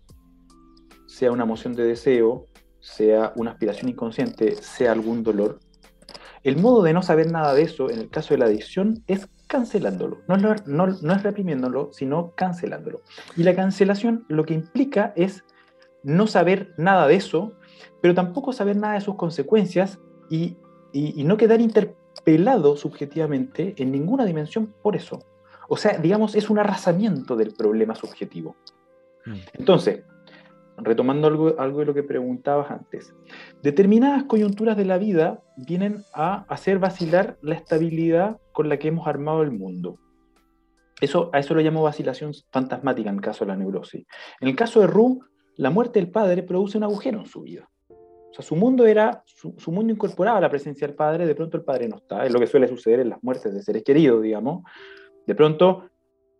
sea una emoción de deseo, sea una aspiración inconsciente, sea algún dolor, el modo de no saber nada de eso, en el caso de la adicción, es cancelándolo. No es, no es, reprimiéndolo, sino cancelándolo. Y la cancelación lo que implica es no saber nada de eso, pero tampoco saber nada de sus consecuencias y y, no quedar interpelado subjetivamente en ninguna dimensión por eso. O sea, digamos, es un arrasamiento del problema subjetivo. Mm. Entonces, retomando algo, algo de lo que preguntabas antes, determinadas coyunturas de la vida vienen a hacer vacilar la estabilidad con la que hemos armado el mundo. Eso, a eso lo llamo vacilación fantasmática en el caso de la neurosis. En el caso de Ru, la muerte del padre produce un agujero en su vida. O sea, su mundo era, su, mundo incorporaba la presencia del padre, de pronto el padre no está, es lo que suele suceder en las muertes de seres queridos, digamos. De pronto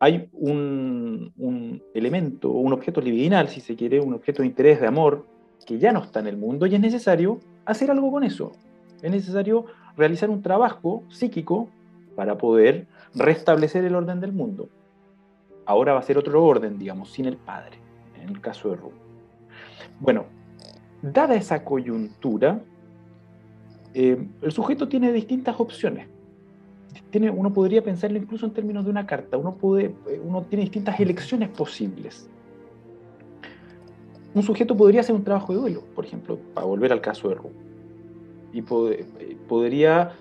hay un, un elemento, un objeto libidinal, si se quiere, un objeto de interés, de amor, que ya no está en el mundo y es necesario hacer algo con eso. Es necesario realizar un trabajo psíquico para poder restablecer el orden del mundo. Ahora va a ser otro orden, digamos, sin el padre, en el caso de Ru. Bueno, dada esa coyuntura, eh, el sujeto tiene distintas opciones. Tiene, uno podría pensarlo incluso en términos de una carta. Uno, puede, eh, uno tiene distintas elecciones posibles. Un sujeto podría hacer un trabajo de duelo, por ejemplo, para volver al caso de Ru. Y eh, podría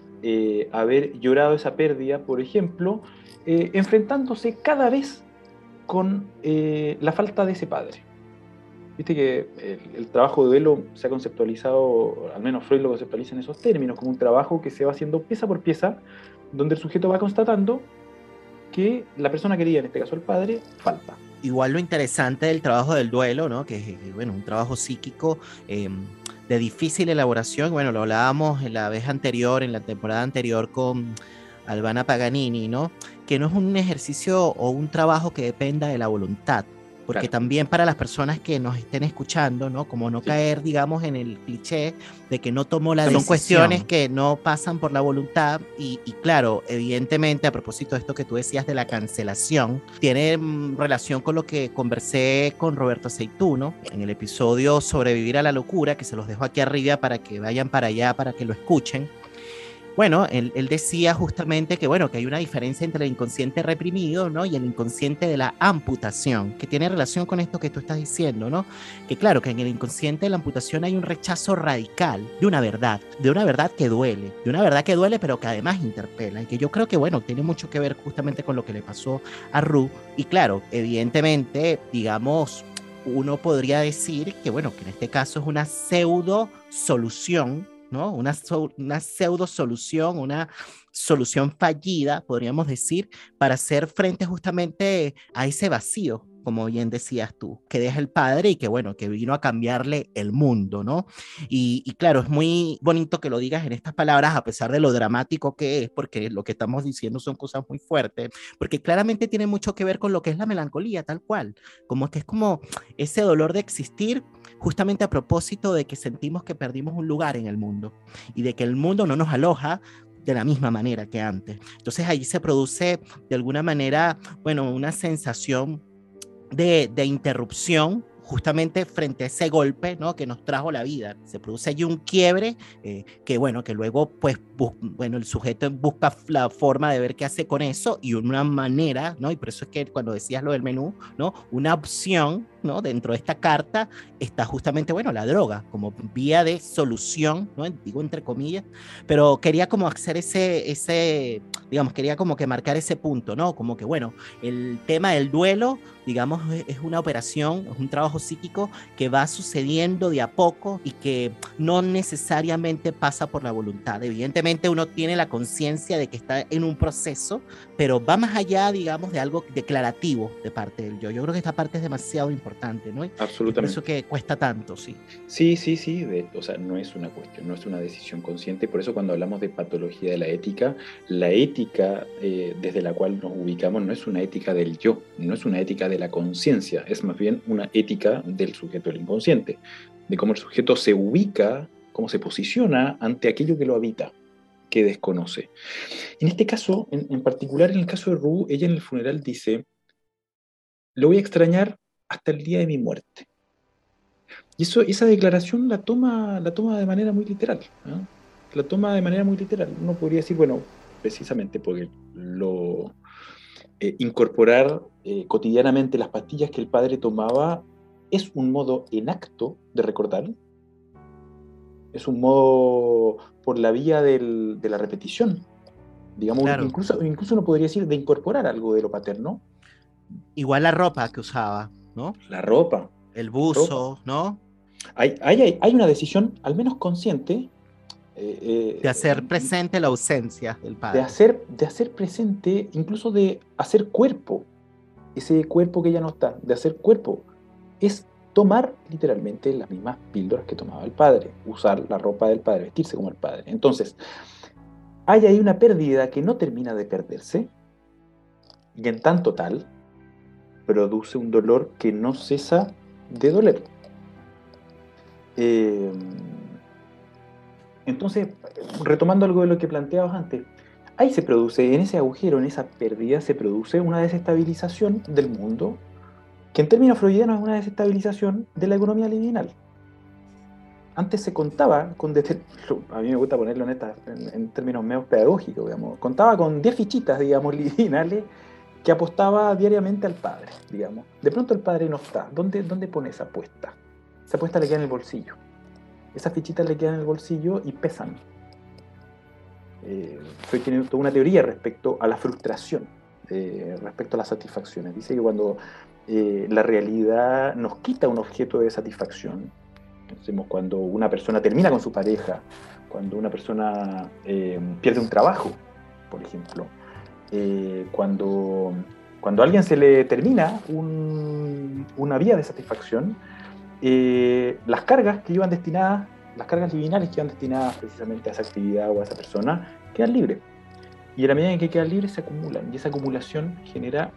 haber llorado esa pérdida, por ejemplo, enfrentándose cada vez con la falta de ese padre Viste que el, trabajo de duelo se ha conceptualizado, al menos Freud lo conceptualiza en esos términos, como un trabajo que se va haciendo pieza por pieza, donde el sujeto va constatando que la persona querida, en este caso el padre, falta. Igual lo interesante del trabajo del duelo, ¿no? que es bueno, un trabajo psíquico em, de difícil elaboración, bueno, lo hablábamos en la vez anterior, en la temporada anterior con Albana Paganini, ¿no? que no es un ejercicio o un trabajo que dependa de la voluntad, porque también para las personas que nos estén escuchando, ¿no? Como no caer, digamos, en el cliché de que no tomó la Son decisión. Son cuestiones que no pasan por la voluntad. Y, claro, evidentemente a propósito de esto que tú decías de la cancelación, tiene mm, relación con lo que conversé con Roberto Aceituno en el episodio Sobrevivir a la locura, que se los dejo aquí arriba para que vayan para allá, para que lo escuchen bueno, él, decía justamente que, bueno, que hay una diferencia entre el inconsciente reprimido, ¿no? Y el inconsciente de la amputación, que tiene relación con esto que tú estás diciendo, ¿no? Que claro, que en el inconsciente de la amputación hay un rechazo radical de una verdad, de una verdad que duele, de una verdad que duele, pero que además interpela, y que yo creo que, bueno, tiene mucho que ver justamente con lo que le pasó a Ru. Y claro, evidentemente, digamos, uno podría decir que, bueno, que en este caso es una pseudo solución una, una pseudo solución, una solución fallida, podríamos decir, para hacer frente justamente a ese vacío como bien decías tú, que deja el padre y que bueno, que vino a cambiarle el mundo, ¿no? Y, claro, es muy bonito que lo digas en estas palabras, a pesar de lo dramático que es, porque lo que estamos diciendo son cosas muy fuertes, porque claramente tiene mucho que ver con lo que es la melancolía, tal cual, como que es como ese dolor de existir justamente a propósito de que sentimos que perdimos un lugar en el mundo y de que el mundo no nos aloja de la misma manera que antes. Entonces ahí se produce de alguna manera, bueno, una sensación de, de interrupción justamente frente a ese golpe ¿no? que nos trajo la vida. Se produce allí un quiebre eh, que, bueno, que luego, pues, bueno, el sujeto busca la forma de ver qué hace con eso y una manera, ¿no? Y por eso es que cuando decías lo del menú, ¿no? Una opción, ¿no? Dentro de esta carta está justamente, bueno, la droga como vía de solución. Digo entre comillas, pero quería como hacer ese, ese, digamos, quería como que marcar ese punto, ¿no? Como que, bueno, el tema del duelo, digamos, es una operación, es un trabajo psíquico que va sucediendo de a poco y que no necesariamente pasa por la voluntad. Evidentemente uno tiene la conciencia de que está en un proceso, pero va más allá, digamos, de algo declarativo de parte del yo. Yo creo que esta parte es demasiado importante, ¿no? Absolutamente. Por eso que cuesta tanto, sí. Sí, sí, sí. o sea, no es una cuestión, no es una decisión consciente. Por eso cuando hablamos de patología de la ética, la ética eh, desde la cual nos ubicamos no es una ética del yo, no es una ética de la conciencia, es más bien una ética del sujeto del inconsciente, de cómo el sujeto se ubica, cómo se posiciona ante aquello que lo habita que desconoce. En este caso, en, particular en el caso de Ru, ella en el funeral dice, lo voy a extrañar hasta el día de mi muerte. Y eso, esa declaración la toma, la toma de manera muy literal. La toma de manera muy literal. Uno podría decir, bueno, precisamente porque lo eh, incorporar eh, cotidianamente las pastillas que el padre tomaba es un modo en acto de recordar, es un modo por la vía de la repetición. Digamos, incluso, incluso uno podría decir de incorporar algo de lo paterno. Igual la ropa que usaba, ¿no? La ropa. El buzo, ¿no? Hay, hay, hay, una decisión, al menos consciente. Eh, eh, de hacer presente la ausencia del padre. De hacer, de hacer presente, incluso de hacer cuerpo, ese cuerpo que ya no está, de hacer cuerpo. Es tomar literalmente las mismas píldoras que tomaba el padre, usar la ropa del padre, vestirse como el padre. Entonces, hay ahí una pérdida que no termina de perderse y en tanto tal produce un dolor que no cesa de doler. Eh, entonces, retomando algo de lo que planteabas antes, ahí se produce, en ese agujero, en esa pérdida, se produce una desestabilización del mundo que en términos freudianos es una desestabilización de la economía liminal. Antes se contaba con, a mí me gusta ponerlo en, términos medio pedagógicos, digamos, contaba con 10 fichitas, digamos, liminales que apostaba diariamente al padre, digamos. De pronto el padre no está. ¿Dónde, dónde pone esa apuesta? Esa apuesta le queda en el bolsillo. Esas fichitas le quedan en el bolsillo y pesan. Eh, tiene toda una teoría respecto a la frustración, eh, respecto a las satisfacciones. Dice que cuando eh, la realidad nos quita un objeto de satisfacción. cuando una persona termina con su pareja, cuando una persona eh, pierde un trabajo, por ejemplo, eh, cuando, cuando a alguien se le termina una vía de satisfacción, las cargas que iban destinadas, las cargas liminales que iban destinadas precisamente a esa actividad o a esa persona, quedan libres. Y a la medida en que quedan libres se acumulan, y esa acumulación genera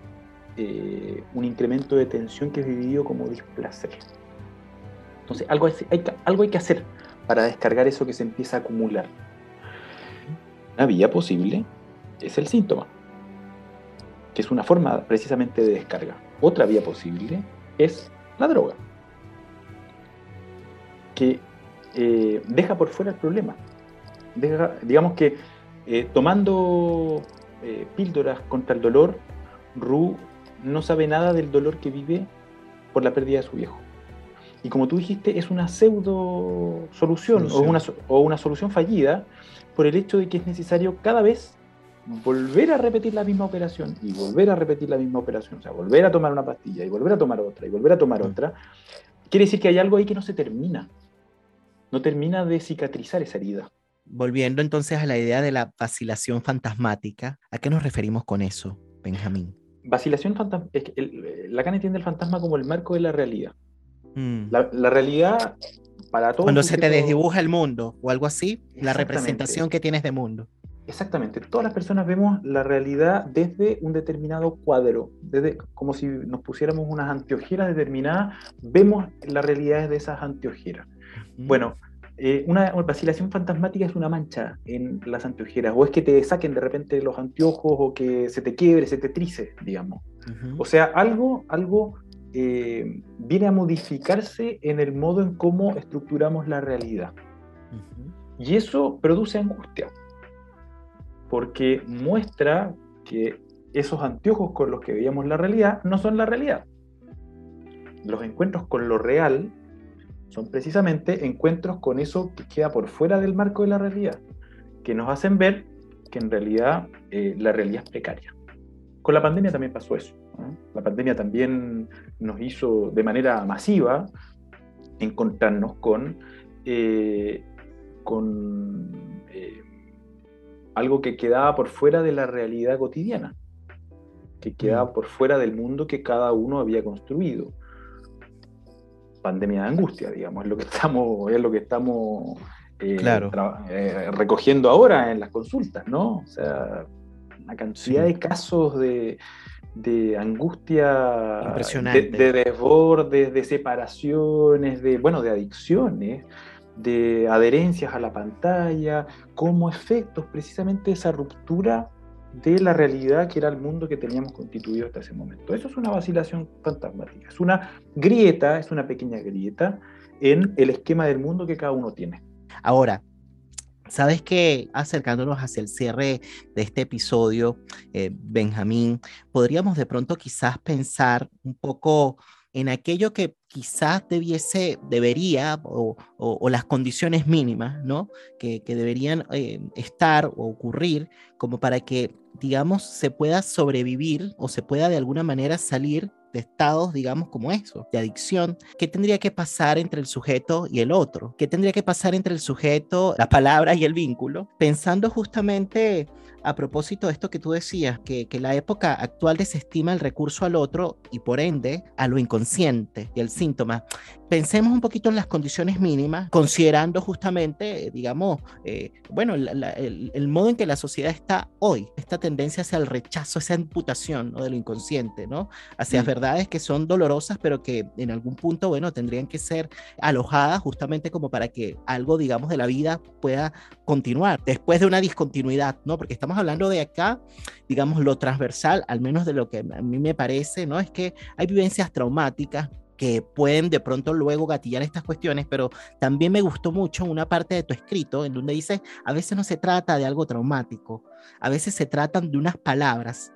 eh, un incremento de tensión que es vivido como displacer. Entonces, algo hay, algo hay que hacer para descargar eso que se empieza a acumular. Una vía posible es el síntoma, que es una forma precisamente de descarga. Otra vía posible es la droga, que eh, deja por fuera el problema. digamos que eh, tomando eh, píldoras contra el dolor, Ru no sabe nada del dolor que vive por la pérdida de su viejo. Y como tú dijiste, es una pseudo solución, O, una, o una solución fallida por el hecho de que es necesario cada vez volver a repetir la misma operación y volver a repetir la misma operación, o sea, volver a tomar una pastilla y volver a tomar otra y volver a tomar mm. otra, quiere decir que hay algo ahí que no se termina, no termina de cicatrizar esa herida. Volviendo entonces a la idea de la vacilación fantasmática, ¿a qué nos referimos con eso, Benjamín? Vacilación fantasmática, Lacan entiende el fantasma como el marco de la realidad. Mm. La, realidad para todos. Cuando se te desdibuja el mundo o algo así, la representación que tienes de mundo. Exactamente, todas las personas vemos la realidad desde un determinado cuadro, desde como si nos pusiéramos unas anteojeras determinadas, vemos la realidad desde esas anteojeras. Bueno, eh, una vacilación fantasmática es una mancha en las anteojeras, o es que te saquen de repente los anteojos, o que se te quiebre, se te trice, digamos. O sea, algo, algo eh, viene a modificarse en el modo en cómo estructuramos la realidad. Y eso produce angustia, porque muestra que esos anteojos con los que veíamos la realidad no son la realidad. Los encuentros con lo real son precisamente encuentros con eso que queda por fuera del marco de la realidad, que nos hacen ver que en realidad eh, la realidad es precaria. Con la pandemia también pasó eso. La pandemia también nos hizo de manera masiva encontrarnos con, eh, con algo que quedaba por fuera de la realidad cotidiana, que quedaba mm. por fuera del mundo que cada uno había construido pandemia de angustia, digamos, es lo que estamos, es lo que estamos eh, eh, recogiendo ahora en las consultas, ¿no? O sea, una cantidad de casos de, angustia, de, de, desbordes, de separaciones, de, bueno, de adicciones, de adherencias a la pantalla, como efectos precisamente esa ruptura de la realidad que era el mundo que teníamos constituido hasta ese momento. Eso es una vacilación fantasmática, es una grieta, es una pequeña grieta en el esquema del mundo que cada uno tiene. Ahora, Sabes que acercándonos hacia el cierre de este episodio, eh, Benjamín, podríamos de pronto quizás pensar un poco en aquello que quizás debiese, debería, o, las condiciones mínimas, ¿no? Que, deberían eh, estar o ocurrir como para que, digamos, se pueda sobrevivir o se pueda de alguna manera salir de estados, digamos, como eso, de adicción, ¿qué tendría que pasar entre el sujeto y el otro? ¿Qué tendría que pasar entre el sujeto, la palabra y el vínculo? Pensando justamente a propósito de esto que tú decías, que, que la época actual desestima el recurso al otro y por ende a lo inconsciente y el síntoma. Pensemos un poquito en las condiciones mínimas, considerando justamente, digamos, eh, bueno, el, modo en que la sociedad está hoy, esta tendencia hacia el rechazo, esa imputación ¿no? de lo inconsciente, ¿no? Hacia mm. verdades que son dolorosas, pero que en algún punto, bueno, tendrían que ser alojadas justamente como para que algo, digamos, de la vida pueda continuar después de una discontinuidad, ¿no? Porque estamos hablando de acá, digamos, lo transversal, al menos de lo que a mí me parece, ¿no? Es que hay vivencias traumáticas que pueden de pronto luego gatillar estas cuestiones, pero también me gustó mucho una parte de tu escrito en donde dices, a veces no se trata de algo traumático, a veces se tratan de unas palabras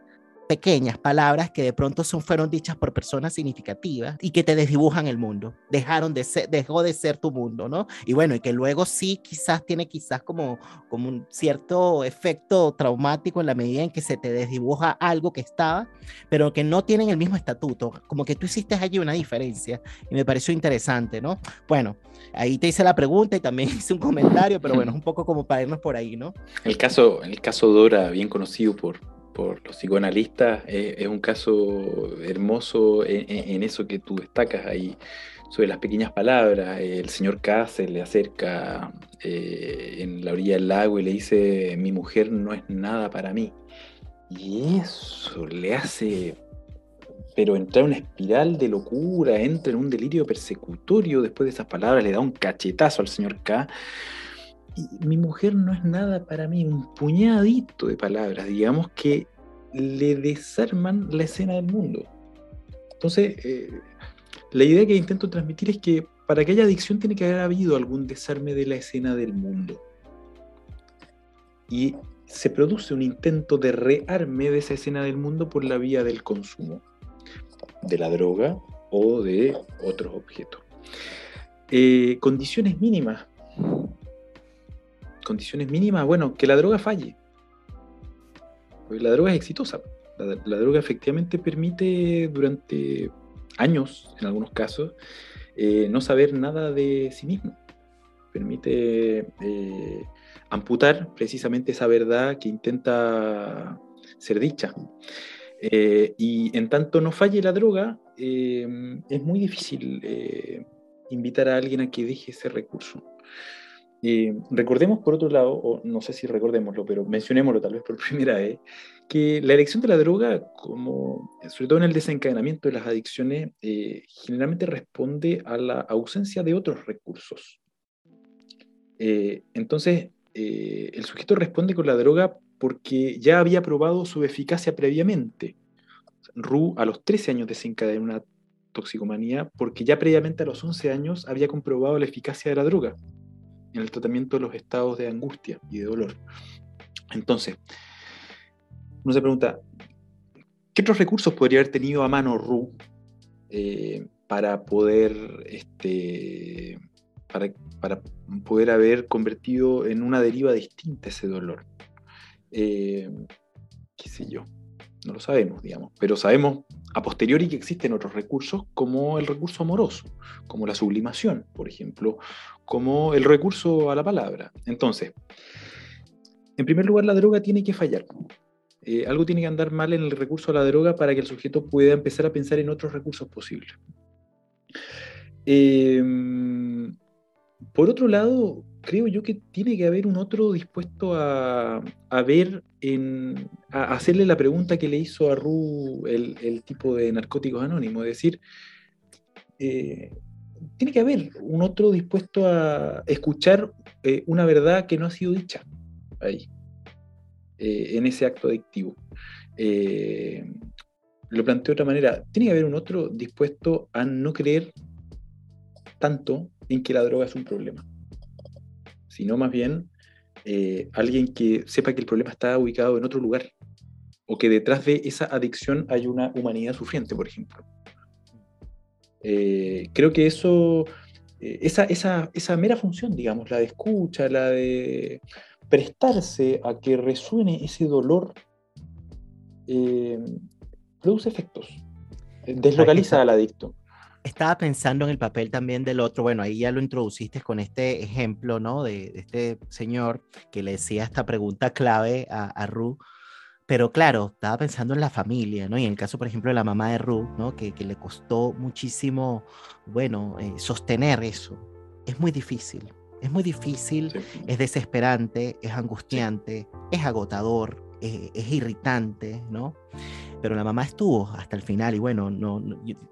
pequeñas palabras que de pronto son, fueron dichas por personas significativas y que te desdibujan el mundo. Dejaron de ser, dejó de ser tu mundo, ¿no? Y bueno, y que luego sí quizás tiene quizás como, como un cierto efecto traumático en la medida en que se te desdibuja algo que estaba, pero que no tienen el mismo estatuto. Como que tú hiciste allí una diferencia y me pareció interesante, ¿no? Bueno, ahí te hice la pregunta y también hice un comentario, pero bueno, es un poco como para irnos por ahí, ¿no? El caso, el caso Dora, bien conocido por, los psicoanalistas, eh, es un caso hermoso en, eso que tú destacas ahí, sobre las pequeñas palabras. El señor K se le acerca eh, en la orilla del lago y le dice, mi mujer no es nada para mí. Y eso le hace pero entra en una espiral de locura, entra en un delirio persecutorio, después de esas palabras le da un cachetazo al señor K. Y mi mujer no es nada para mí, un puñadito de palabras, digamos que le desarman la escena del mundo. Entonces, eh, la idea que intento transmitir es que para que haya adicción tiene que haber habido algún desarme de la escena del mundo. Y se produce un intento de rearme de esa escena del mundo por la vía del consumo de la droga o de otros objetos. Eh, condiciones mínimas. Condiciones mínimas, bueno, que la droga falle. La droga es exitosa. La, droga efectivamente permite durante años, en algunos casos, eh, no saber nada de sí mismo. Permite eh, amputar precisamente esa verdad que intenta ser dicha. Eh, y en tanto no falle la droga, es muy difícil invitar a alguien a que deje ese recurso. Recordemos por otro lado, o no sé si recordémoslo, pero mencionémoslo tal vez por primera vez, que la elección de la droga, como, sobre todo en el desencadenamiento de las adicciones, generalmente responde a la ausencia de otros recursos. entonces, el sujeto responde con la droga porque ya había probado su eficacia previamente. Ru a los 13 años desencadenó una toxicomanía porque ya previamente a los 11 años había comprobado la eficacia de la droga en el tratamiento de los estados de angustia y de dolor. Entonces, uno se pregunta, ¿qué otros recursos podría haber tenido a mano Ru eh, para poder este, para, para, poder haber convertido en una deriva distinta ese dolor? Eh, qué sé yo, no lo sabemos, digamos, pero sabemos a posteriori que existen otros recursos como el recurso amoroso, como la sublimación, por ejemplo, como el recurso a la palabra. Entonces, en primer lugar, la droga tiene que fallar. Eh, algo tiene que andar mal en el recurso a la droga para que el sujeto pueda empezar a pensar en otros recursos posibles. Eh, por otro lado, creo yo que tiene que haber un otro dispuesto a, ver, en, a hacerle la pregunta que le hizo a Ru el, tipo de narcóticos anónimos, es decir, eh, tiene que haber un otro dispuesto a escuchar eh, una verdad que no ha sido dicha ahí, eh, en ese acto adictivo. lo planteo de otra manera, tiene que haber un otro dispuesto a no creer tanto en que la droga es un problema sino más bien eh, alguien que sepa que el problema está ubicado en otro lugar o que detrás de esa adicción hay una humanidad sufriente, por ejemplo. Eh, creo que eso, eh, esa, esa, esa, mera función, digamos, la de escucha, la de prestarse a que resuene ese dolor, produce efectos, deslocaliza al adicto estaba pensando en el papel también del otro, bueno, ahí ya lo introduciste con este ejemplo, ¿no? De, este señor que le decía esta pregunta clave a, a Ru, pero claro, estaba pensando en la familia, ¿no? Y en el caso, por ejemplo, de la mamá de Ru, ¿no? Que, que le costó muchísimo, bueno, eh, sostener eso. Es muy difícil, es muy difícil, es desesperante, es angustiante, es agotador, eh, es irritante, ¿no? Pero la mamá estuvo hasta el final y bueno, no,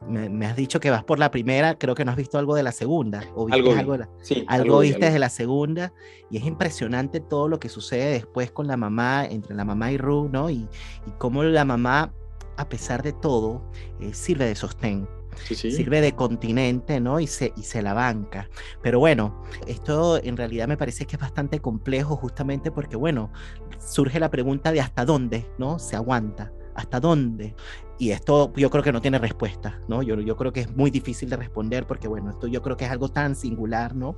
me, has dicho que vas por la primera, creo que no has visto algo de la segunda, o viste algo, algo, de sí, algo, viste desde la segunda y es impresionante todo lo que sucede después con la mamá, entre la mamá y Ru, ¿no? Y, y cómo la mamá, a pesar de todo, eh, sirve de sostén. sirve de continente, ¿no? Y se, y se la banca. Pero bueno, esto en realidad me parece que es bastante complejo justamente porque, bueno, surge la pregunta de hasta dónde, ¿no? Se aguanta. ¿Hasta dónde? Y esto yo creo que no tiene respuesta, ¿no? Yo, yo creo que es muy difícil de responder porque, bueno, esto yo creo que es algo tan singular, ¿no?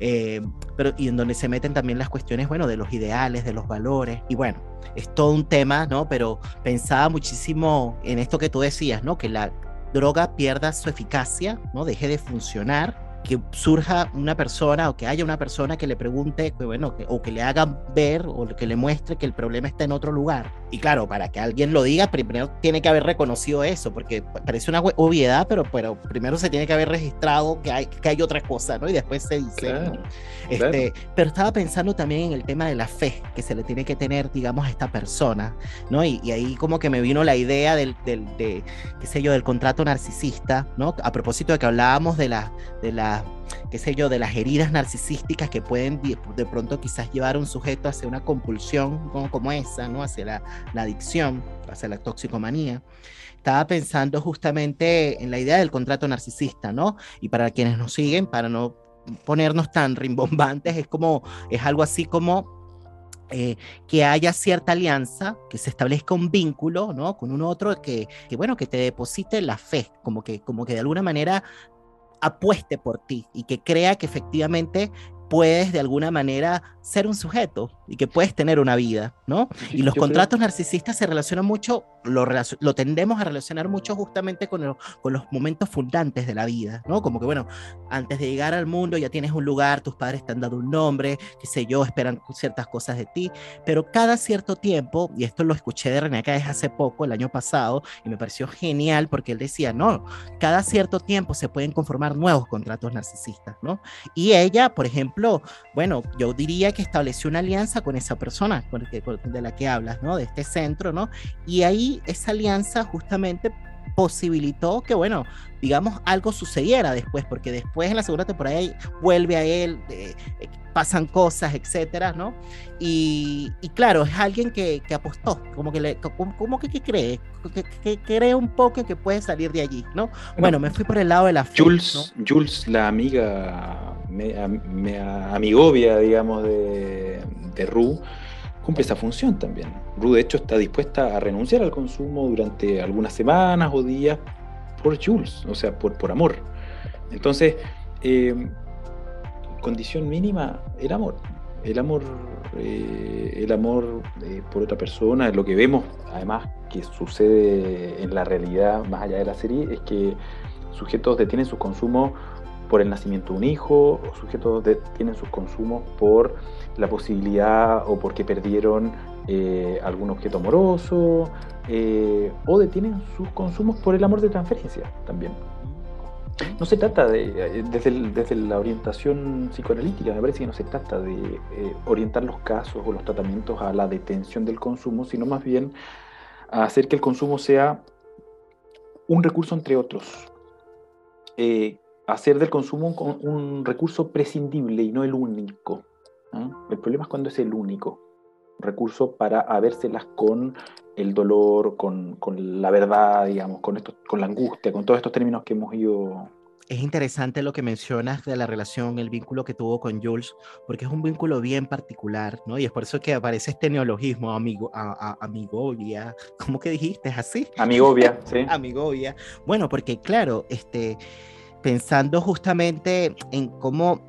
Eh, pero y en donde se meten también las cuestiones, bueno, de los ideales, de los valores. Y bueno, es todo un tema, ¿no? Pero pensaba muchísimo en esto que tú decías, ¿no? Que la droga pierda su eficacia, ¿no? Deje de funcionar que surja una persona o que haya una persona que le pregunte, que, bueno, que, o que le haga ver o que le muestre que el problema está en otro lugar. Y claro, para que alguien lo diga, primero tiene que haber reconocido eso, porque parece una obviedad, pero, pero primero se tiene que haber registrado que hay, que hay otra cosa, ¿no? Y después se dice. este, Pero estaba pensando también en el tema de la fe que se le tiene que tener, digamos, a esta persona, ¿no? Y, y ahí como que me vino la idea del, del de, qué sé yo, del contrato narcisista, ¿no? A propósito de que hablábamos de la, de la qué sé yo, de las heridas narcisísticas que pueden de pronto quizás llevar a un sujeto hacia una compulsión como, como esa, ¿no? Hacia la, la adicción, hacia la toxicomanía estaba pensando justamente en la idea del contrato narcisista, ¿no? Y para quienes nos siguen, para no ponernos tan rimbombantes, es como, es algo así como eh, que haya cierta alianza, que se establezca un vínculo, ¿no? Con un otro que, que, bueno, que te deposite la fe, como que, como que de alguna manera apueste por ti y que crea que efectivamente puedes de alguna manera ser un sujeto y que puedes tener una vida, ¿no? Y los contratos narcisistas se relacionan mucho, lo, lo, tendemos a relacionar mucho justamente con, con los momentos fundantes de la vida, ¿no? Como que, bueno, antes de llegar al mundo ya tienes un lugar, tus padres te han dado un nombre, qué sé yo, esperan ciertas cosas de ti, pero cada cierto tiempo, y esto lo escuché de René Cáez hace poco, el año pasado, y me pareció genial porque él decía, no, cada cierto tiempo se pueden conformar nuevos contratos narcisistas, ¿no? Y ella, por ejemplo, bueno, yo diría que estableció una alianza con esa persona de la que hablas, ¿no? De este centro, ¿no? Y ahí esa alianza justamente posibilitó que, bueno, digamos, algo sucediera después, porque después en la segunda temporada vuelve a él, eh, pasan cosas, etcétera, ¿no? Y, y, claro, es alguien que, que apostó, como que, le, como, que, que, cree, que, cree un poco que puede salir de allí, ¿no? Bueno, me fui por el lado de la fe, Jules, Jules la amiga, me, me, amigovia, digamos, de, de Ru, cumple esa función también. Ru, de hecho, está dispuesta a renunciar al consumo durante algunas semanas o días por Jules, o sea, por, por amor. Entonces, eh, condición mínima, el amor. El amor, eh, el amor eh, por otra persona, lo que vemos, además, que sucede en la realidad, más allá de la serie, es que sujetos detienen su consumo por el nacimiento de un hijo, o sujetos detienen sus consumos por la posibilidad o porque perdieron eh, algún objeto amoroso, o detienen sus consumos por el amor de transferencia también. No se trata de, eh, desde, la orientación psicoanalítica, me parece que no se trata de eh, orientar los casos o los tratamientos a la detención del consumo, sino más bien a hacer que el consumo sea un recurso entre otros. Eh, hacer del consumo un, recurso prescindible y no el único. El problema es cuando es el único recurso para habérselas con el dolor, con, la verdad, digamos, con, esto, con la angustia, con todos estos términos que hemos ido es interesante lo que mencionas de la relación, el vínculo que tuvo con Jules, porque es un vínculo bien particular, ¿no? Y es por eso que aparece este neologismo, amigo, a, amigovia, ¿cómo que dijiste? ¿Es así? Amigovia, sí. amigovia. Bueno, porque claro, este, pensando justamente en cómo,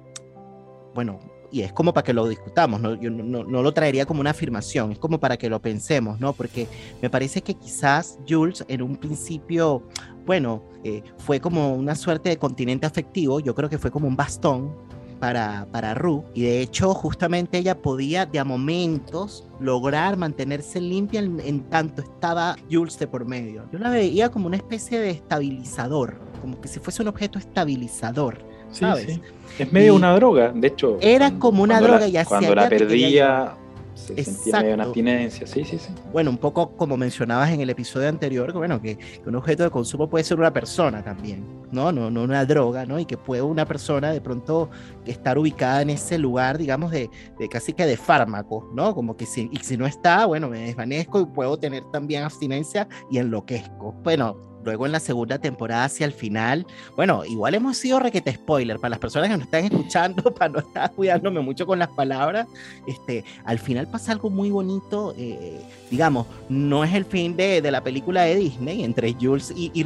bueno, y es como para que lo discutamos, ¿no? yo no, no, lo traería como una afirmación, es como para que lo pensemos, ¿no? Porque me parece que quizás Jules en un principio, bueno, eh, fue como una suerte de continente afectivo, yo creo que fue como un bastón para, para Ru, y de hecho justamente ella podía de a momentos lograr mantenerse limpia en, en tanto estaba Jules de por medio. Yo la veía como una especie de estabilizador, como que si fuese un objeto estabilizador ¿sabes? Es medio una droga, de hecho. Era como una droga y Cuando la perdía, se sentía medio una abstinencia, sí, sí, sí. Bueno, un poco como mencionabas en el episodio anterior, bueno, que, un objeto de consumo puede ser una persona también, ¿no? No, no una droga, ¿no? Y que puede una persona de pronto estar ubicada en ese lugar, digamos, de, de casi que de fármaco, ¿no? Como que si, y si no está, bueno, me desvanezco y puedo tener también abstinencia y enloquezco. Bueno, luego en la segunda temporada hacia el final, bueno, igual hemos sido requete spoiler para las personas que nos están escuchando, para no estar cuidándome mucho con las palabras, este, al final pasa algo muy bonito, eh, digamos, no es el fin de, de, la película de Disney entre Jules y, y,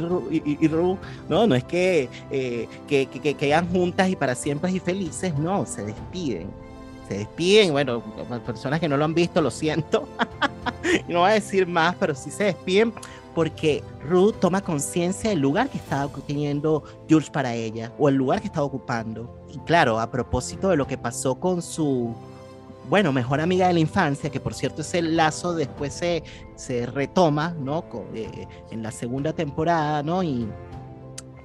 y, Ru, no, no es que, eh, que, que, quedan juntas y para siempre y felices, no, se despiden. Se despiden, bueno, personas que no lo han visto, lo siento. no voy a decir más, pero sí se despiden porque Ruth toma conciencia del lugar que estaba teniendo Jules para ella o el lugar que estaba ocupando. Y claro, a propósito de lo que pasó con su, bueno, mejor amiga de la infancia, que por cierto ese lazo después se, se retoma, ¿no? Eh, en la segunda temporada, ¿no? Y,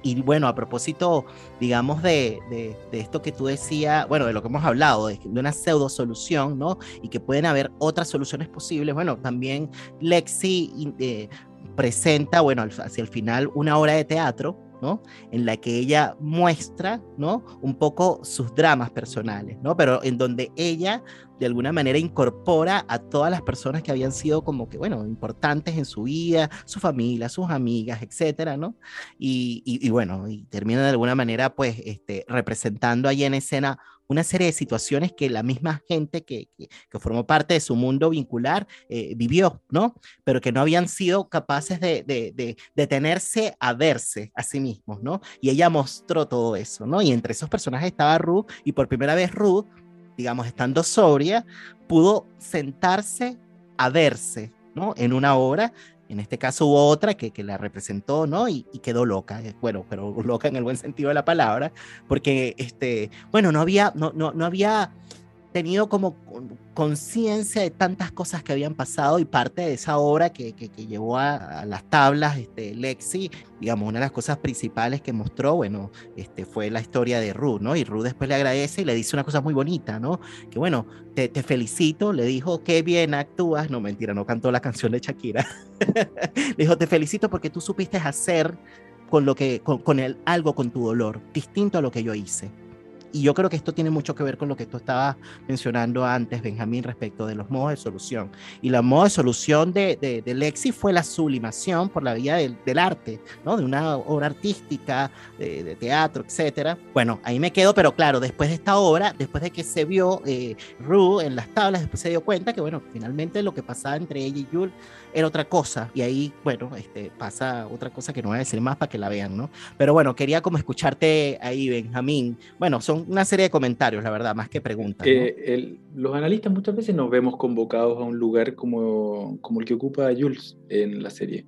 y bueno, a propósito, digamos, de, de, esto que tú decías, bueno, de lo que hemos hablado, de, una pseudo solución, ¿no? Y que pueden haber otras soluciones posibles. Bueno, también Lexi eh, presenta, bueno, hacia el final, una obra de teatro, ¿no? En la que ella muestra, ¿no? Un poco sus dramas personales, ¿no? Pero en donde ella de alguna manera incorpora a todas las personas que habían sido como que, bueno, importantes en su vida, su familia, sus amigas, etcétera, ¿no? Y, y, bueno, y termina de alguna manera, pues, este, representando ahí en escena una serie de situaciones que la misma gente que, que, formó parte de su mundo vincular eh, vivió, ¿no? Pero que no habían sido capaces de, de, de, detenerse a verse a sí mismos, ¿no? Y ella mostró todo eso, ¿no? Y entre esos personajes estaba Ruth, y por primera vez Ruth digamos, estando sobria, pudo sentarse a verse, ¿no? En una obra. En este caso hubo otra que, que la representó, ¿no? Y, quedó loca, eh, bueno, pero loca en el buen sentido de la palabra, porque, este, bueno, no había, no, no, no había tenido como conciencia de tantas cosas que habían pasado y parte de esa obra que, que, llevó a, las tablas este, Lexi, digamos, una de las cosas principales que mostró, bueno, este, fue la historia de Ruth, ¿no? Y Ruth después le agradece y le dice una cosa muy bonita, ¿no? Que bueno, te, te felicito, le dijo, qué bien actúas, no mentira, no cantó la canción de Shakira, le dijo, te felicito porque tú supiste hacer con lo que, con, con el, algo con tu dolor, distinto a lo que yo hice. Y yo creo que esto tiene mucho que ver con lo que tú estabas mencionando antes, Benjamín, respecto de los modos de solución. Y la modo de solución de, de, Lexi fue la sublimación por la vía del, del arte, ¿no? De una obra artística, de, teatro, etcétera. Bueno, ahí me quedo, pero claro, después de esta obra, después de que se vio eh, Rue en las tablas, después se dio cuenta que, bueno, finalmente lo que pasaba entre ella y Jules era otra cosa. Y ahí, bueno, este, pasa otra cosa que no voy a decir más para que la vean, ¿no? Pero bueno, quería como escucharte ahí, Benjamín. Bueno, son una serie de comentarios, la verdad, más que preguntas. Eh, los analistas muchas veces nos vemos convocados a un lugar como, como el que ocupa Jules en la serie.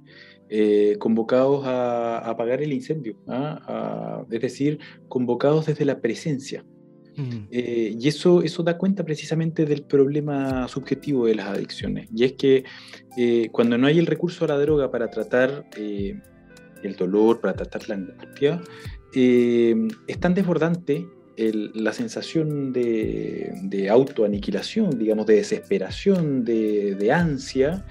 Eh, convocados a, apagar el incendio, ¿ah? es decir, convocados desde la presencia. Mm. Eh, y eso, eso da cuenta precisamente del problema subjetivo de las adicciones. Y es que cuando no hay el recurso a la droga para tratar el dolor, para tratar la angustia, es tan desbordante la sensación de, autoaniquilación, digamos, de desesperación, de, ansia,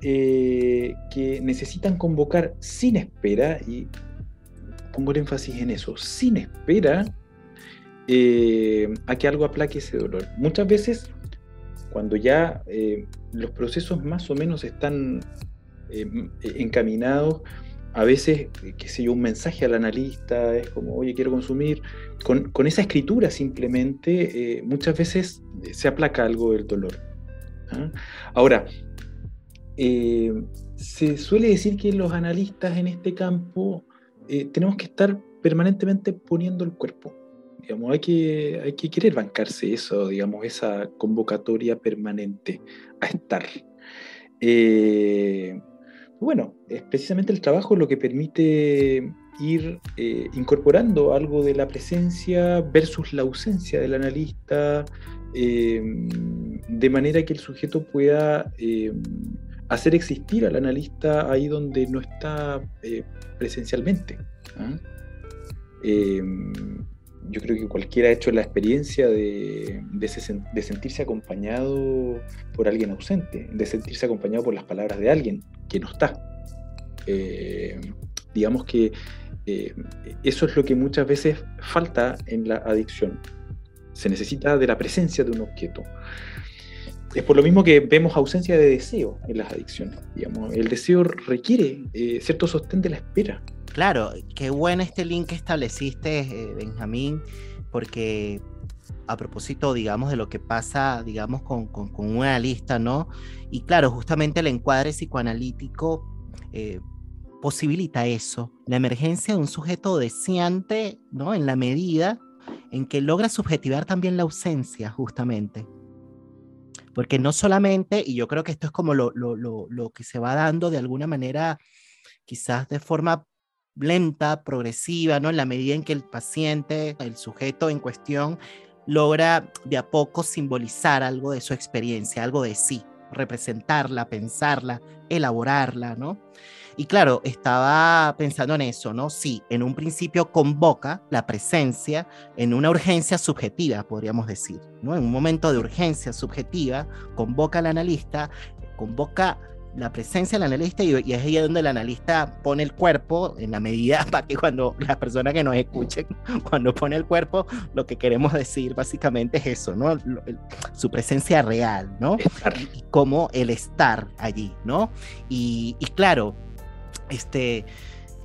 eh, que necesitan convocar sin espera, y pongo el énfasis en eso, sin espera eh, a que algo aplaque ese dolor. Muchas veces, cuando ya eh, los procesos más o menos están encaminados, a veces, qué sé yo, un mensaje al analista es como, oye, quiero consumir. Con, esa escritura simplemente, eh, muchas veces se aplaca algo del dolor. ¿ah? Ahora, eh, se suele decir que los analistas en este campo eh, tenemos que estar permanentemente poniendo el cuerpo. Digamos, hay que, hay que querer bancarse eso, digamos, esa convocatoria permanente a estar. Bueno, es precisamente el trabajo lo que permite ir eh, incorporando algo de la presencia versus la ausencia del analista, eh, de manera que el sujeto pueda eh, hacer existir al analista ahí donde no está presencialmente. ¿ah? Yo creo que cualquiera ha hecho la experiencia de, de, sentirse acompañado por alguien ausente, de sentirse acompañado por las palabras de alguien que no está. Eh, digamos que eh, eso es lo que muchas veces falta en la adicción. Se necesita de la presencia de un objeto. Es por lo mismo que vemos ausencia de deseo en las adicciones. Digamos. El deseo requiere eh, cierto sostén de la espera. Claro, qué bueno este link que estableciste, Benjamín, porque a propósito, digamos, de lo que pasa, digamos, con, con, con un analista, ¿no? Y claro, justamente el encuadre psicoanalítico eh, posibilita eso, la emergencia de un sujeto deseante, ¿no? En la medida en que logra subjetivar también la ausencia, justamente. Porque no solamente, y yo creo que esto es como lo, lo, lo, lo que se va dando de alguna manera quizás de forma lenta, progresiva, ¿no? En la medida en que el paciente, el sujeto en cuestión, logra de a poco simbolizar algo de su experiencia, algo de sí, representarla, pensarla, elaborarla, ¿no? Y claro, estaba pensando en eso, ¿no? Sí, en un principio convoca la presencia en una urgencia subjetiva, podríamos decir, ¿no? En un momento de urgencia subjetiva, convoca al analista, convoca la presencia del analista y, es ahí donde el analista pone el cuerpo en la medida para que cuando las personas que nos escuchen, cuando pone el cuerpo, lo que queremos decir básicamente es eso, ¿no? su presencia real, ¿no? Y, como el estar allí, ¿no? Y, y claro, este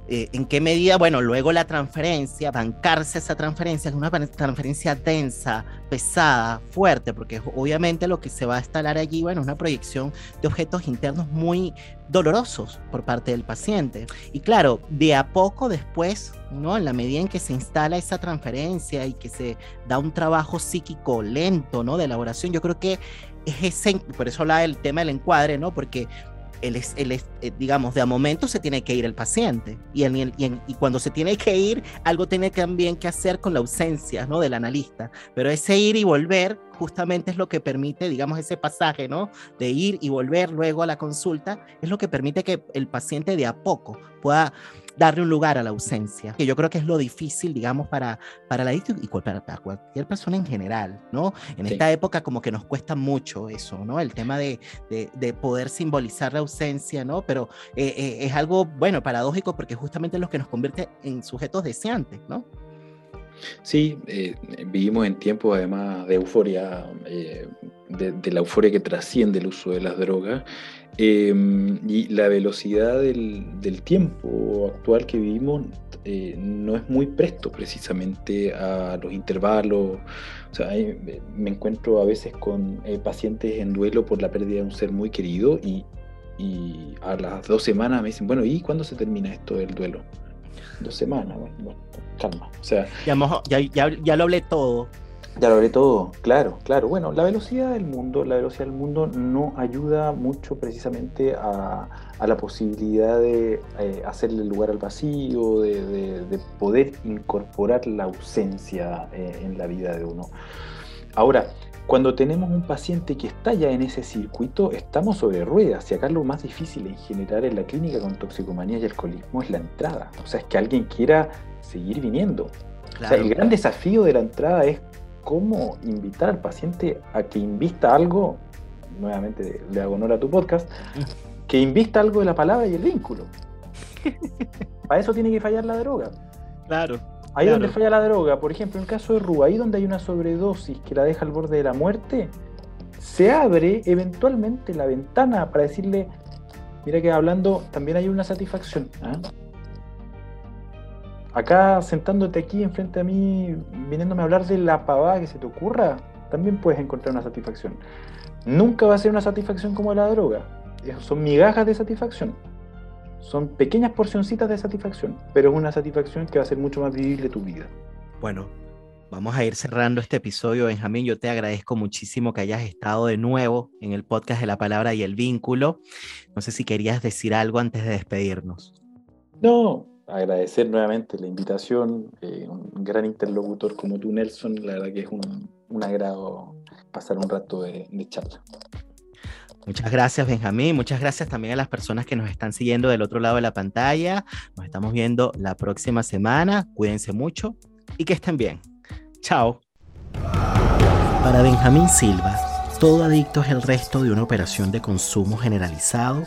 eh, en qué medida, bueno, luego la transferencia, bancarse esa transferencia, es una transferencia densa, pesada, fuerte, porque obviamente lo que se va a instalar allí, bueno, es una proyección de objetos internos muy dolorosos por parte del paciente. Y claro, de a poco después, ¿no? En la medida en que se instala esa transferencia y que se da un trabajo psíquico lento, ¿no? De elaboración, yo creo que es ese, por eso habla del tema del encuadre, ¿no? Porque el, el, eh, digamos, de a momento se tiene que ir el paciente. Y, y, cuando se tiene que ir, algo tiene también que hacer con la ausencia ¿no? del analista. Pero ese ir y volver justamente es lo que permite, digamos, ese pasaje, ¿no? De ir y volver luego a la consulta, es lo que permite que el paciente de a poco pueda darle un lugar a la ausencia, que yo creo que es lo difícil, digamos, para, para la y para, cualquier persona en general, ¿no? En esta época como que nos cuesta mucho eso, ¿no? El tema de, de, poder simbolizar la ausencia, ¿no? Pero eh, eh, es algo, bueno, paradójico porque justamente es lo que nos convierte en sujetos deseantes, ¿no? Sí, eh, vivimos en tiempos además de euforia, de, la euforia que trasciende el uso de las drogas Em, y la velocidad del, tiempo actual que vivimos eh, no es muy presto precisamente a los intervalos. O sea, me encuentro a veces con eh, pacientes en duelo por la pérdida de un ser muy querido y, a las dos semanas me dicen, bueno, ¿y cuándo se termina esto del duelo? Dos semanas, bueno, calma. O sea, ya, ya, ya lo hablé todo. Ya lo haré todo, claro, claro. Bueno, la velocidad del mundo, la velocidad del mundo no ayuda mucho precisamente a, la posibilidad de eh, hacerle lugar al vacío, de, poder incorporar la ausencia eh, en la vida de uno. Ahora, cuando tenemos un paciente que está ya en ese circuito, estamos sobre ruedas. Y acá lo más difícil en general en la clínica con toxicomanía y alcoholismo es la entrada. O sea, es que alguien quiera seguir viniendo. O sea, el gran desafío de la entrada es cómo invitar al paciente a que invista algo, nuevamente le hago honor a tu podcast, que invista algo de la palabra y el vínculo. Para eso tiene que fallar la droga. Claro. Ahí donde falla la droga, por ejemplo, en el caso de Rúa, ahí donde hay una sobredosis que la deja al borde de la muerte, se abre eventualmente la ventana para decirle, mira que hablando también hay una satisfacción. ¿ah? Acá sentándote aquí enfrente a mí, viniéndome a hablar de la pavada que se te ocurra, también puedes encontrar una satisfacción. Nunca va a ser una satisfacción como la droga. Son migajas de satisfacción. Son pequeñas porcioncitas de satisfacción, pero es una satisfacción que va a ser mucho más vivible tu vida. Bueno, vamos a ir cerrando este episodio, Benjamín. Yo te agradezco muchísimo que hayas estado de nuevo en el podcast de la palabra y el vínculo. No sé si querías decir algo antes de despedirnos. No, agradecer nuevamente la invitación, eh, un gran interlocutor como tú, Nelson, la verdad que es un, agrado pasar un rato de, charla. Muchas gracias, Benjamín. Muchas gracias también a las personas que nos están siguiendo del otro lado de la pantalla. Nos estamos viendo la próxima semana. Cuídense mucho y que estén bien. Chao. Para Benjamín Silva, todo adicto es el resto de una operación de consumo generalizado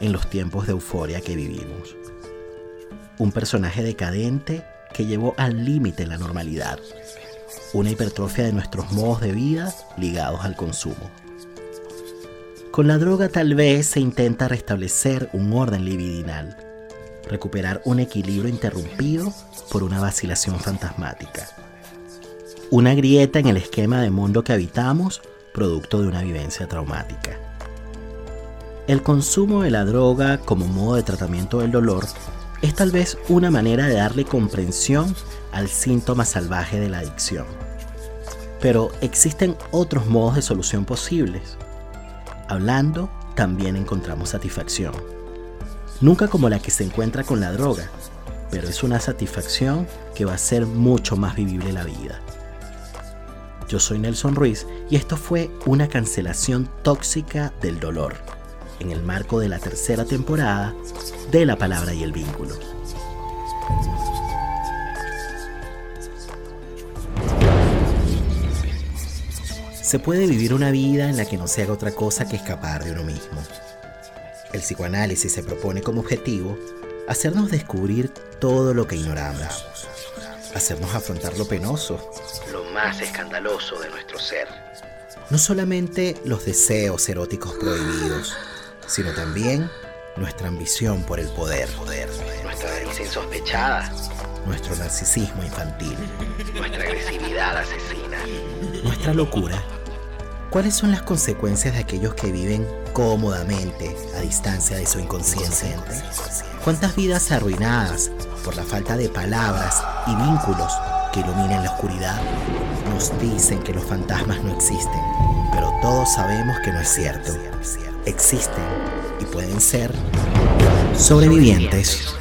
en los tiempos de euforia que vivimos un personaje decadente que llevó al límite la normalidad, una hipertrofia de nuestros modos de vida ligados al consumo. Con la droga tal vez se intenta restablecer un orden libidinal, recuperar un equilibrio interrumpido por una vacilación fantasmática. Una grieta en el esquema de mundo que habitamos producto de una vivencia traumática. El consumo de la droga como modo de tratamiento del dolor es tal vez una manera de darle comprensión al síntoma salvaje de la adicción. Pero existen otros modos de solución posibles. Hablando, también encontramos satisfacción. nunca como la que se encuentra con la droga, pero es una satisfacción que va a ser mucho más vivible la vida. Yo soy Nelson Ruiz y esto fue una cancelación tóxica del dolor en el marco de la tercera temporada de La Palabra y el Vínculo. Se puede vivir una vida en la que no se haga otra cosa que escapar de uno mismo. El psicoanálisis se propone como objetivo hacernos descubrir todo lo que ignoramos, hacernos afrontar lo penoso, lo más escandaloso de nuestro ser. No solamente los deseos eróticos prohibidos, sino también nuestra ambición por el poder, poder nuestra nariz insospechada, nuestro narcisismo infantil, nuestra agresividad asesina, nuestra locura. ¿Cuáles son las consecuencias de aquellos que viven cómodamente a distancia de su inconsciente? ¿Cuántas vidas arruinadas por la falta de palabras y vínculos que iluminan la oscuridad? Nos dicen que los fantasmas no existen, pero todos sabemos que no es cierto. Existen y pueden ser sobrevivientes.